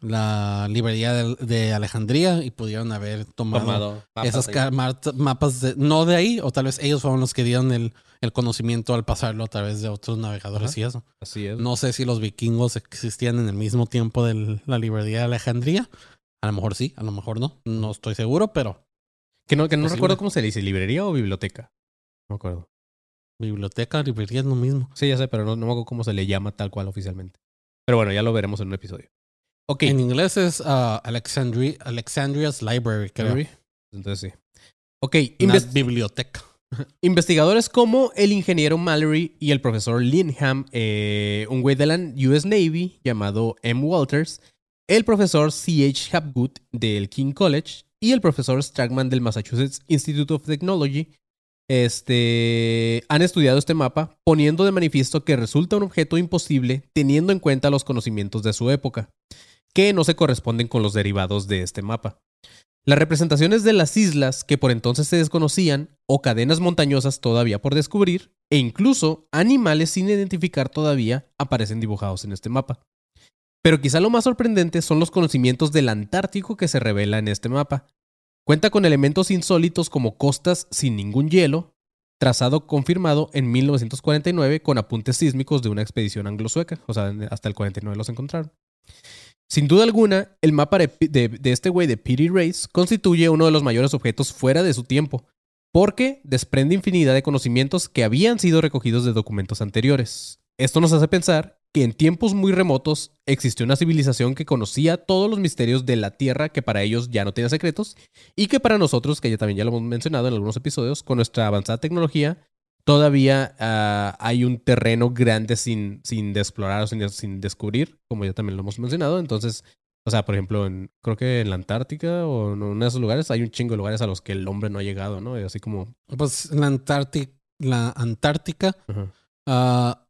la librería de, de Alejandría y pudieron haber tomado, Tomado mapas mar- mapas, de, no de ahí, o tal vez ellos fueron los que dieron el, el conocimiento al pasarlo a través de otros navegadores Ajá. y eso. Así es. No sé si los vikingos existían en el mismo tiempo de la librería de Alejandría. A lo mejor sí, a lo mejor no. No estoy seguro, pero Que no, que no Posible. recuerdo cómo se le dice, librería o biblioteca. No me acuerdo. biblioteca, librería es lo mismo. Sí, ya sé, pero no, no me acuerdo cómo se le llama tal cual oficialmente. Pero bueno, ya lo veremos en un episodio. En inglés es ah, Alexandria, Alexandria's Library, creo. Entonces sí. Ok, Una biblioteca. investigadores como el ingeniero Mallory y el profesor Linham, eh, un güey de la US Navy llamado M. Walters, el profesor C.H. Hapgood del King College y el profesor Stragman del Massachusetts Institute of Technology este, han estudiado este mapa poniendo de manifiesto que resulta un objeto imposible teniendo en cuenta los conocimientos de su época, que no se corresponden con los derivados de este mapa. Las representaciones de las islas que por entonces se desconocían, o cadenas montañosas todavía por descubrir, e incluso animales sin identificar todavía, aparecen dibujados en este mapa. Pero quizá lo más sorprendente son los conocimientos del Antártico que se revela en este mapa. Cuenta con elementos insólitos como costas sin ningún hielo, trazado confirmado en 1949 con apuntes sísmicos de una expedición anglo-sueca, o sea, hasta el 49 los encontraron. Sin duda alguna, el mapa de, este güey de Petey Race constituye uno de los mayores objetos fuera de su tiempo, porque desprende infinidad de conocimientos que habían sido recogidos de documentos anteriores. Esto nos hace pensar que en tiempos muy remotos existió una civilización que conocía todos los misterios de la Tierra que para ellos ya no tenía secretos y que para nosotros, que ya también ya lo hemos mencionado en algunos episodios, con nuestra avanzada tecnología, todavía ah, hay un terreno grande sin, sin de explorar o sin, sin descubrir, como ya también lo hemos mencionado. Entonces, o sea, por ejemplo, en, creo que en la Antártica o en uno de esos lugares hay un chingo de lugares a los que el hombre no ha llegado, ¿no? Y así como... Pues la Antártica, la Antártica, ajá. ah,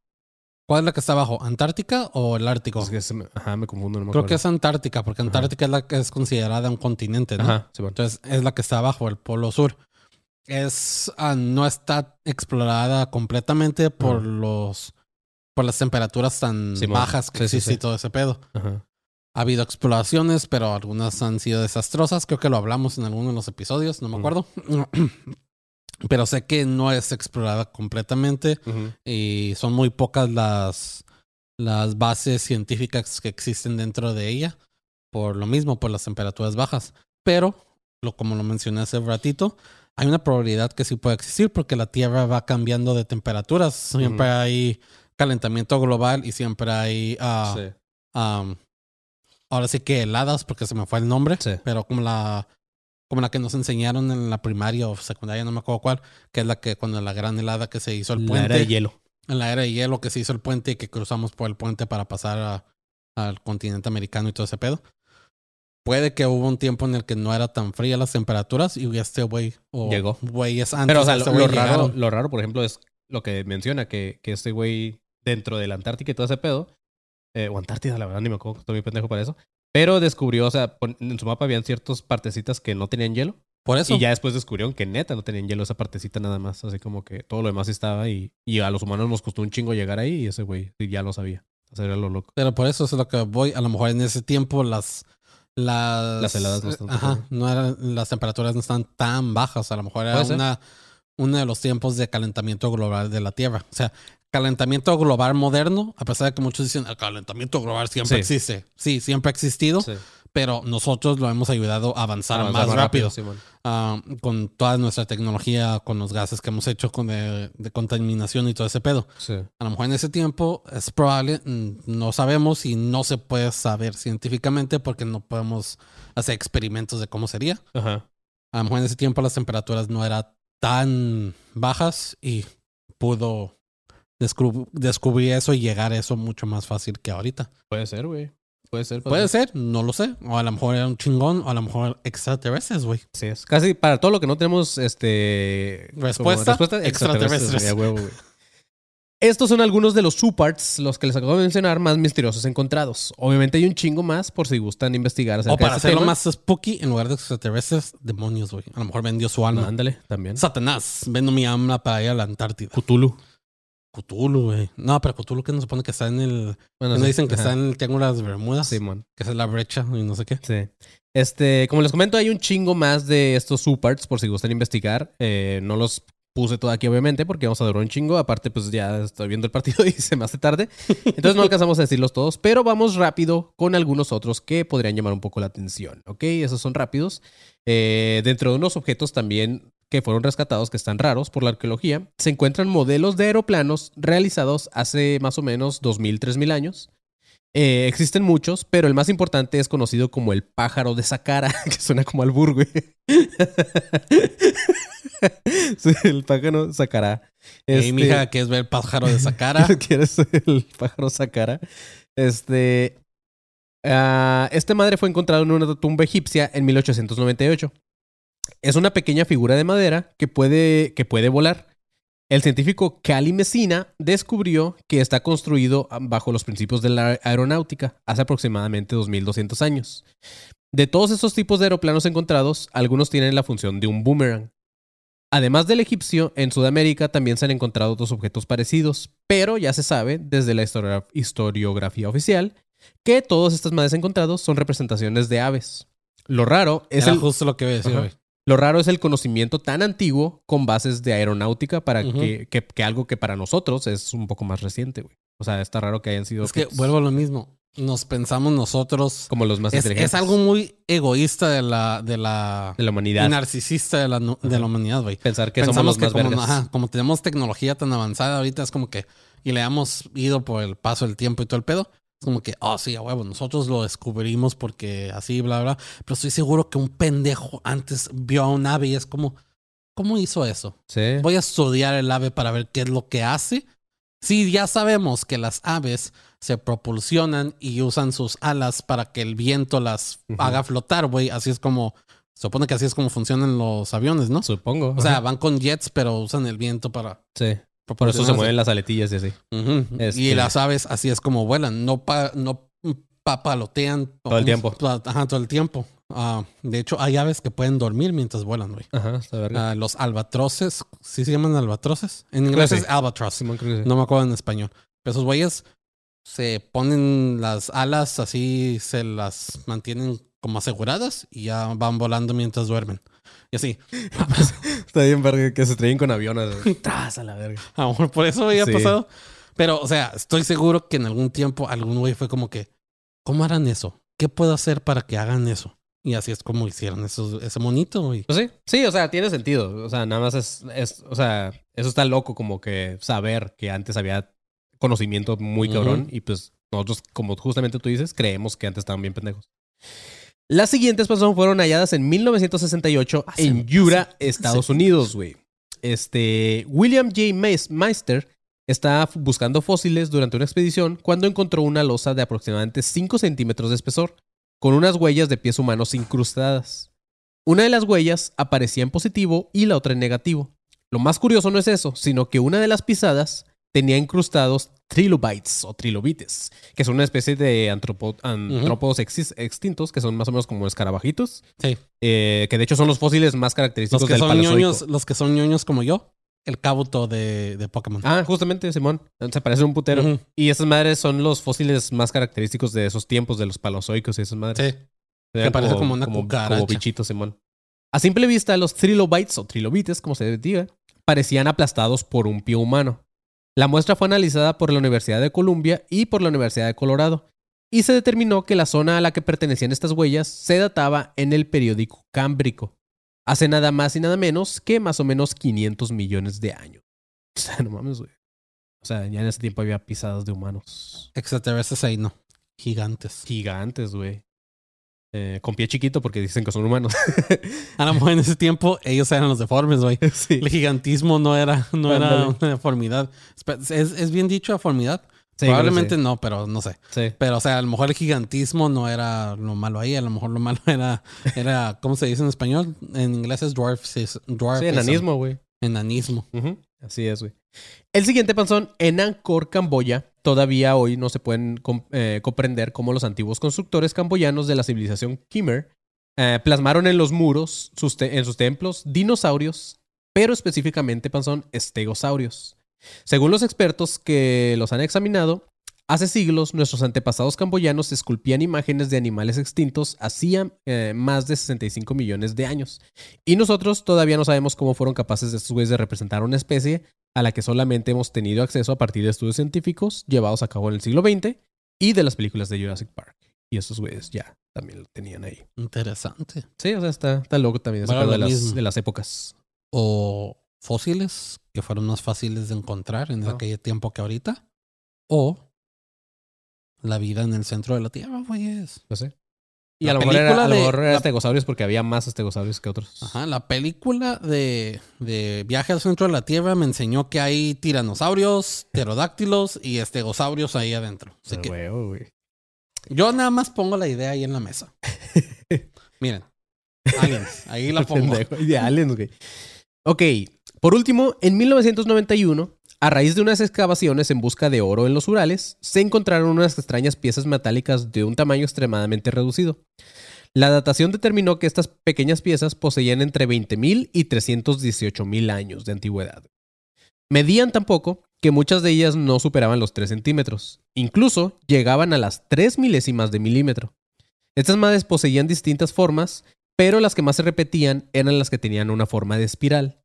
¿cuál es la que está abajo? ¿Antártica o el Ártico? Es que se me- ajá, me confundo, no me Creo acuerdo. que es Antártica, porque Antártica es la que es considerada un continente, ¿no? Ajá, sí, bueno. Entonces es la que está abajo, el polo sur. Es ah, no está explorada completamente por Ajá. los por las temperaturas tan bajas que Sí, existe sí. y todo ese pedo. Ajá. Ha habido exploraciones, pero algunas han sido desastrosas. Creo que lo hablamos en alguno de los episodios, no me acuerdo. pero sé que no es explorada completamente y son muy pocas las, las bases científicas que existen dentro de ella, por lo mismo, por las temperaturas bajas. Pero, lo, como lo mencioné hace un ratito, hay una probabilidad que sí puede existir porque la Tierra va cambiando de temperaturas. Siempre hay calentamiento global y siempre hay, Sí. am, ahora sí que heladas, porque se me fue el nombre, Sí. pero como la, como la que nos enseñaron en la primaria o secundaria, no me acuerdo cuál, que es la que cuando la gran helada que se hizo el La puente. era de hielo. En la era de hielo que se hizo el puente y que cruzamos por el puente para pasar a- al continente americano y todo ese pedo. Puede que hubo un tiempo en el que no era tan fría las temperaturas y este güey o Llegó. güeyes antes Pero, o sea, lo, este güey lo raro, lo raro, por ejemplo, es lo que menciona, que, que este güey dentro de la Antártica y todo ese pedo, eh, o Antártida, la verdad, ni me acuerdo, estoy muy pendejo para eso, pero descubrió, o sea, en su mapa habían ciertas partecitas que no tenían hielo, Por eso. y ya después descubrieron que neta no tenían hielo esa partecita nada más, así como que todo lo demás estaba, y, y a los humanos nos costó un chingo llegar ahí, y ese güey ya lo sabía. O sea, era lo loco. Pero por eso es lo que voy. A lo mejor en ese tiempo las. Las, Las heladas no están tan- Ajá, no eran, las temperaturas no están tan bajas. A lo mejor era una, uno de los tiempos de calentamiento global de la Tierra. O sea, calentamiento global moderno, a pesar de que muchos dicen el calentamiento global siempre Sí. existe. Sí, siempre ha existido, Sí. Pero nosotros lo hemos ayudado a avanzar, Avanzar más, rápido. Ah, con toda nuestra tecnología, con los gases que hemos hecho, con de, de contaminación y todo ese pedo. Sí. A lo mejor en ese tiempo es probable, mm, no sabemos y no se puede saber científicamente porque no podemos hacer experimentos de cómo sería. Ajá. A lo mejor en ese tiempo las temperaturas no eran tan bajas y pudo descubrir eso y llegar a eso mucho más fácil que ahorita. Puede ser, güey. Puede ser. Puede ser, no lo sé. O a lo mejor era un chingón, o a lo mejor extraterrestres, güey. Sí, es casi para todo lo que no tenemos este como Respuesta, extraterrestres. Estos son algunos de los subparts, los que les acabo de mencionar, más misteriosos encontrados. Obviamente hay un chingo más por si gustan investigar acerca O para de este hacerlo tema. más spooky, en lugar de extraterrestres, demonios, güey. A lo mejor vendió su alma. ándale, también. Satanás, vendo mi alma para ir a la Antártida. Cthulhu. Cthulhu, güey. No, pero Cthulhu que nos supone que está en el... Bueno, no dicen que ajá. está en el Triángulo de las Bermudas. Simón. Que es la brecha y no sé qué. Sí. Este, como les comento, hay un chingo más de estos subparts por si gustan investigar. Eh, no los puse todo aquí, obviamente, porque vamos a durar un chingo. Aparte, pues ya estoy viendo el partido y se me hace tarde. Entonces no alcanzamos a decirlos todos, pero vamos rápido con algunos otros que podrían llamar un poco la atención. ¿Ok? Esos son rápidos. Eh, dentro de unos objetos también que fueron rescatados, que están raros por la arqueología, se encuentran modelos de aeroplanos realizados hace más o menos 2.000, 3.000 años. Eh, existen muchos, pero el más importante es conocido como el pájaro de Saqqara, que suena como albur, güey. Sí, el pájaro Saqqara. Ey, Este- mija, que es ver el pájaro de esa cara. ¿Quieres el pájaro Saqqara? Este. ah, este madre fue encontrado en una tumba egipcia en 1898. Es una pequeña figura de madera que puede, que puede volar. El científico Cali Messina descubrió que está construido ah, bajo los principios de la aeronáutica hace aproximadamente 2200 años. De todos estos tipos de aeroplanos encontrados, algunos tienen la función de un boomerang. Además del egipcio, en Sudamérica también se han encontrado otros objetos parecidos, pero ya se sabe desde la historiografía oficial que todas estas madres encontrados son representaciones de aves. Lo raro es Era el, justo lo que iba a decir. Lo raro es el conocimiento tan antiguo con bases de aeronáutica para que, que- que algo que para nosotros es un poco más reciente, güey. O sea, está raro que hayan sido Es que vuelvo a lo mismo. Nos pensamos nosotros. como los más Es, inteligentes es algo muy egoísta de la, de la de la y humanidad. narcisista de la, de la humanidad, güey. Pensar que somos los que más como, ajá, como tenemos tecnología tan avanzada ahorita, es como que, y le hemos ido por el paso del tiempo y todo el pedo, es como que, oh, sí, a huevo, nosotros lo descubrimos porque así, bla, bla. Pero estoy seguro que un pendejo antes vio a un ave y es como, ¿cómo hizo eso? Sí. Voy a estudiar el ave para ver qué es lo que hace. Sí, ya sabemos que las aves se propulsionan y usan sus alas para que el viento las haga flotar, güey. Así es como, se supone que así es como funcionan los aviones, ¿no? Supongo. O sea, van con jets, pero usan el viento para... sí. Por eso se mueven las aletillas y así. Ujú. Este- Y las aves así es como vuelan, no, pa- no papalotean. Todo el tiempo. Ajá, todo el tiempo. Ah, de hecho, hay aves que pueden dormir mientras vuelan, güey. Ajá, está verga. Ah, los albatroces, ¿sí se llaman albatroces? En inglés sí. es albatross. Sí. No me acuerdo en español. Pero esos güeyes se ponen las alas así, se las mantienen como aseguradas y ya van volando mientras duermen. Y así. Está bien verga que se traen con aviones. Tras a la verga. A lo mejor por eso había Sí. pasado. Pero, o sea, estoy seguro que en algún tiempo algún güey fue como que, ¿cómo harán eso? ¿Qué puedo hacer para que hagan eso? Y así es como hicieron eso, ese monito, güey. Pues sí, sí, o sea, tiene sentido. O sea, nada más es, es, o sea, eso está loco como que saber que antes había conocimiento muy cabrón y pues nosotros, como justamente tú dices, creemos que antes estaban bien pendejos. Las siguientes personas fueron halladas en 1968 Hace- en Yura, hace- Estados hace- Unidos, güey. Este, William J. Meis- Meister estaba buscando fósiles durante una expedición cuando encontró una losa de aproximadamente 5 centímetros de espesor, con unas huellas de pies humanos incrustadas. Una de las huellas aparecía en positivo y la otra en negativo. Lo más curioso no es eso, sino que una de las pisadas tenía incrustados trilobites o trilobites, que son una especie de antropo- antrópodos extintos, que son más o menos como escarabajitos, Sí. eh, que de hecho son los fósiles más característicos Los que del son ñoños, los que son ñoños como yo, el cabuto de, de Pokémon. Ah, justamente, Simón. Se parece un putero. Y esas madres son los fósiles más característicos de esos tiempos, de los palozoicos y esas madres. Sí. Eran parece como una cucaracha. Como bichitos, Simón. A simple vista, los trilobites o trilobites, como se diga, parecían aplastados por un pie humano. La muestra fue analizada por la Universidad de Columbia y por la Universidad de Colorado, y se determinó que la zona a la que pertenecían estas huellas se databa en el periódico Cámbrico, hace nada más y nada menos que más o menos 500 millones de años. O sea, no mames, güey. O sea, ya en ese tiempo había pisadas de humanos. Extraterrestres ahí no. Gigantes. Gigantes, güey. Eh, con pie chiquito porque dicen que son humanos. A lo mejor en ese tiempo ellos eran los deformes, güey. sí. El gigantismo no era, no era una deformidad. ¿Es, es bien dicho deformidad? Sí, Probablemente no, pero no sé. Pero, o sea, a lo mejor el gigantismo no era lo malo ahí. A lo mejor lo malo era, era ¿cómo se dice en español? En inglés es dwarfism. Sí, enanismo, güey. Enanismo. Así es, güey. El siguiente panzón, en Angkor, Camboya, todavía hoy no se pueden eh, comprender cómo los antiguos constructores camboyanos de la civilización Khmer eh, plasmaron en los muros, en sus templos, dinosaurios, pero específicamente panzón, estegosaurios. Según los expertos que los han examinado, hace siglos nuestros antepasados camboyanos esculpían imágenes de animales extintos hacía eh, más de 65 millones de años. Y nosotros todavía no sabemos cómo fueron capaces de estos güeyes de representar una especie a la que solamente hemos tenido acceso a partir de estudios científicos llevados a cabo en el siglo XX y de las películas de Jurassic Park. Y esos güeyes ya también lo tenían ahí. Interesante. Sí, o sea, está, está loco también Bueno, de las, de las épocas. O fósiles, que fueron más fáciles de encontrar en aquel tiempo que ahorita. O la vida en el centro de la Tierra, pues. No sé. Y La a lo mejor era, película a lo de- mejor era la- estegosaurios porque había más estegosaurios que otros. Ajá, la película de, de Viaje al centro de la Tierra me enseñó que hay tiranosaurios, pterodáctilos y estegosaurios ahí adentro. Así que huevo, güey. yo nada más pongo la idea ahí en la mesa. Miren, aliens, ahí la pongo. De aliens, güey. Ok, por último, en 1991, a raíz de unas excavaciones en busca de oro en los Urales, se encontraron unas extrañas piezas metálicas de un tamaño extremadamente reducido. La datación determinó que estas pequeñas piezas poseían entre 20.000 y 318.000 años de antigüedad. Medían tan poco que muchas de ellas no superaban los 3 centímetros. Incluso llegaban a las 3 milésimas de milímetro. Estas madres poseían distintas formas, pero las que más se repetían eran las que tenían una forma de espiral.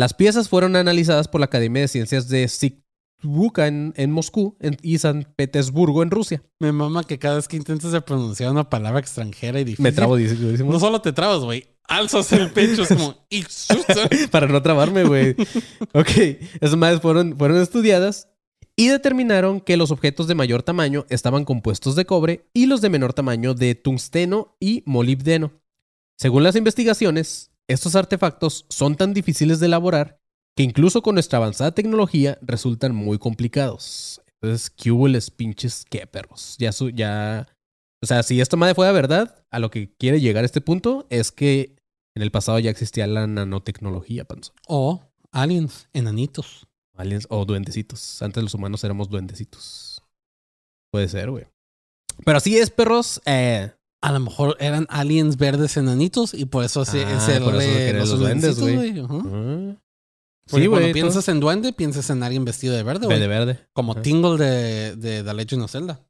Las piezas fueron analizadas por la Academia de Ciencias de Sikvuka en, en Moscú en- y San Petersburgo en Rusia. Me mama que cada vez que intentas pronunciar una palabra extranjera y difícil. Me trabo durísimo. No solo te trabas, güey. Alzas el pecho, es como. Para no trabarme, güey. ok, esas madres fueron, fueron estudiadas y determinaron que los objetos de mayor tamaño estaban compuestos de cobre y los de menor tamaño de tungsteno y molibdeno. Según las investigaciones, estos artefactos son tan difíciles de elaborar que incluso con nuestra avanzada tecnología resultan muy complicados. Entonces, ¿qué hubo les pinches qué perros? Ya, su, ya... O sea, si esto madre fuera verdad, a lo que quiere llegar a este punto es que en el pasado ya existía la nanotecnología, panzo. O aliens, enanitos. Aliens o duendecitos. Antes los humanos éramos duendecitos. Puede ser, güey. Pero así es, perros. Eh, A lo mejor eran aliens verdes enanitos y por eso se, Ah, es el por eso de los, los duendes, güey. Porque Sí, cuando piensas en duende, piensas en alguien vestido de verde, güey. Verde, verde. Como. Tingle de, de The Legend of Zelda.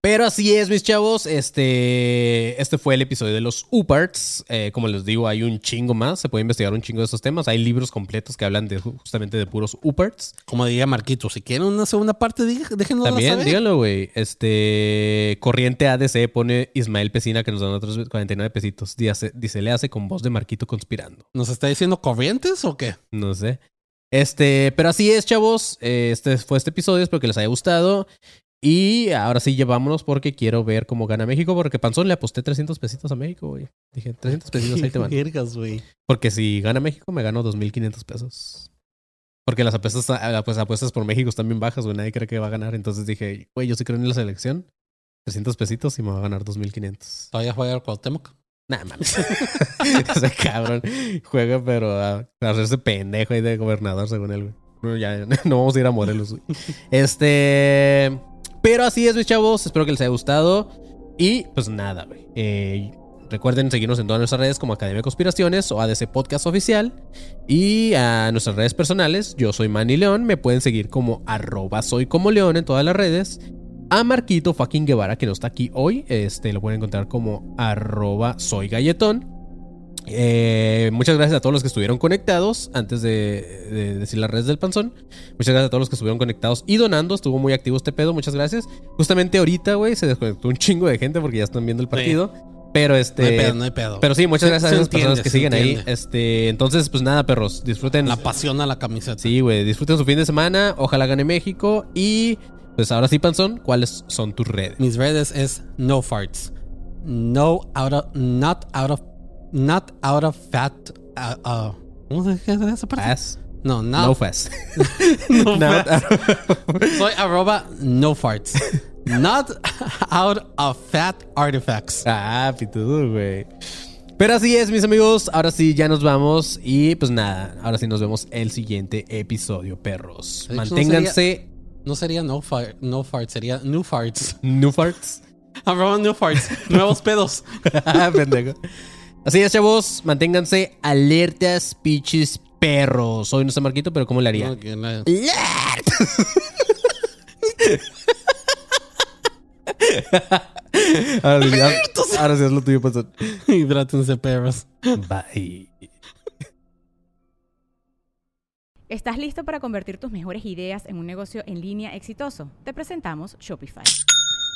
Pero así es, mis chavos. Este, este fue el episodio de los UParts. Eh, como les digo, hay un chingo más. Se puede investigar un chingo de estos temas. Hay libros completos que hablan de justamente de puros UParts. Como diría Marquito, si quieren una segunda parte, déjenos También, saber. díganlo, güey. Este, Corriente ADC pone Ismael Pesina que nos dan otros 49 pesitos. Dice, dice, le hace con voz de Marquito conspirando. ¿Nos está diciendo corrientes o qué? No sé. Este, pero así es, chavos. Eh, Este fue este episodio. Espero que les haya gustado. Y ahora sí, llevámonos porque quiero ver cómo gana México. Porque Panzón le aposté 300 pesitos a México, güey. Dije, 300 pesitos, ahí te van. Vergas, güey. Porque si gana México, me gano 2.500 pesos. Porque las apuestas, ah, pues, apuestas por México están bien bajas, güey. Nadie cree que va a ganar. Entonces dije, güey, yo sí creo en la selección. 300 pesitos y me va a ganar 2.500. Todavía juega el Cuauhtémoc. Nah, mames. Ese cabrón juega, pero a, a hacerse pendejo ahí de gobernador, según él, güey. No, ya, no vamos a ir a Morelos, güey. Este. Pero así es, mis chavos. Espero que les haya gustado. Y pues nada. Eh, recuerden seguirnos en todas nuestras redes como Academia de Conspiraciones o ADC Podcast Oficial. Y a nuestras redes personales. Yo soy Manny León. Me pueden seguir como arroba soy como León en todas las redes. A Marquito fucking Guevara, que no está aquí hoy. Este lo pueden encontrar como arroba soy galletón. Eh, muchas gracias a todos los que estuvieron conectados antes de, de decir las redes del panzón. Muchas gracias a todos los que estuvieron conectados y donando. Estuvo muy activo este pedo. Muchas gracias. Justamente ahorita, güey, se desconectó un chingo de gente porque ya están viendo el partido. Pero este. No hay pedo, no hay pedo. Pero sí, muchas Se- gracias se a esas personas que siguen ahí. Este, entonces, pues nada, perros, disfruten. La pasión a la camiseta. Sí, güey, disfruten su fin de semana. Ojalá gane México. Y pues ahora sí, Panzón, ¿cuáles son tus redes? Mis redes es no farts. No out of, not out of, not out of fat. Uh, uh, ¿Cómo se dice esa parte? Fast. No, no. No fast. no No, fat. Soy arroba no farts. Not out of fat artifacts. Ah, pitudo, güey. Pero así es, mis amigos. Ahora sí, ya nos vamos. Y pues nada, ahora sí nos vemos el siguiente episodio, perros. Hecho, no Manténganse No sería no, fart, no farts, sería new farts. new farts. Arroba new farts. Nuevos pedos. Pendejo. Así es, chavos. Manténganse alertas, pichis, perros. Hoy no está Marquito, pero ¿cómo le haría? No, que la- ahora, sí, ahora- ahora sí es lo tuyo, Panzón. Hidrátense, perros. Bye. ¿Estás listo para convertir tus mejores ideas en un negocio en línea exitoso? Te presentamos Shopify.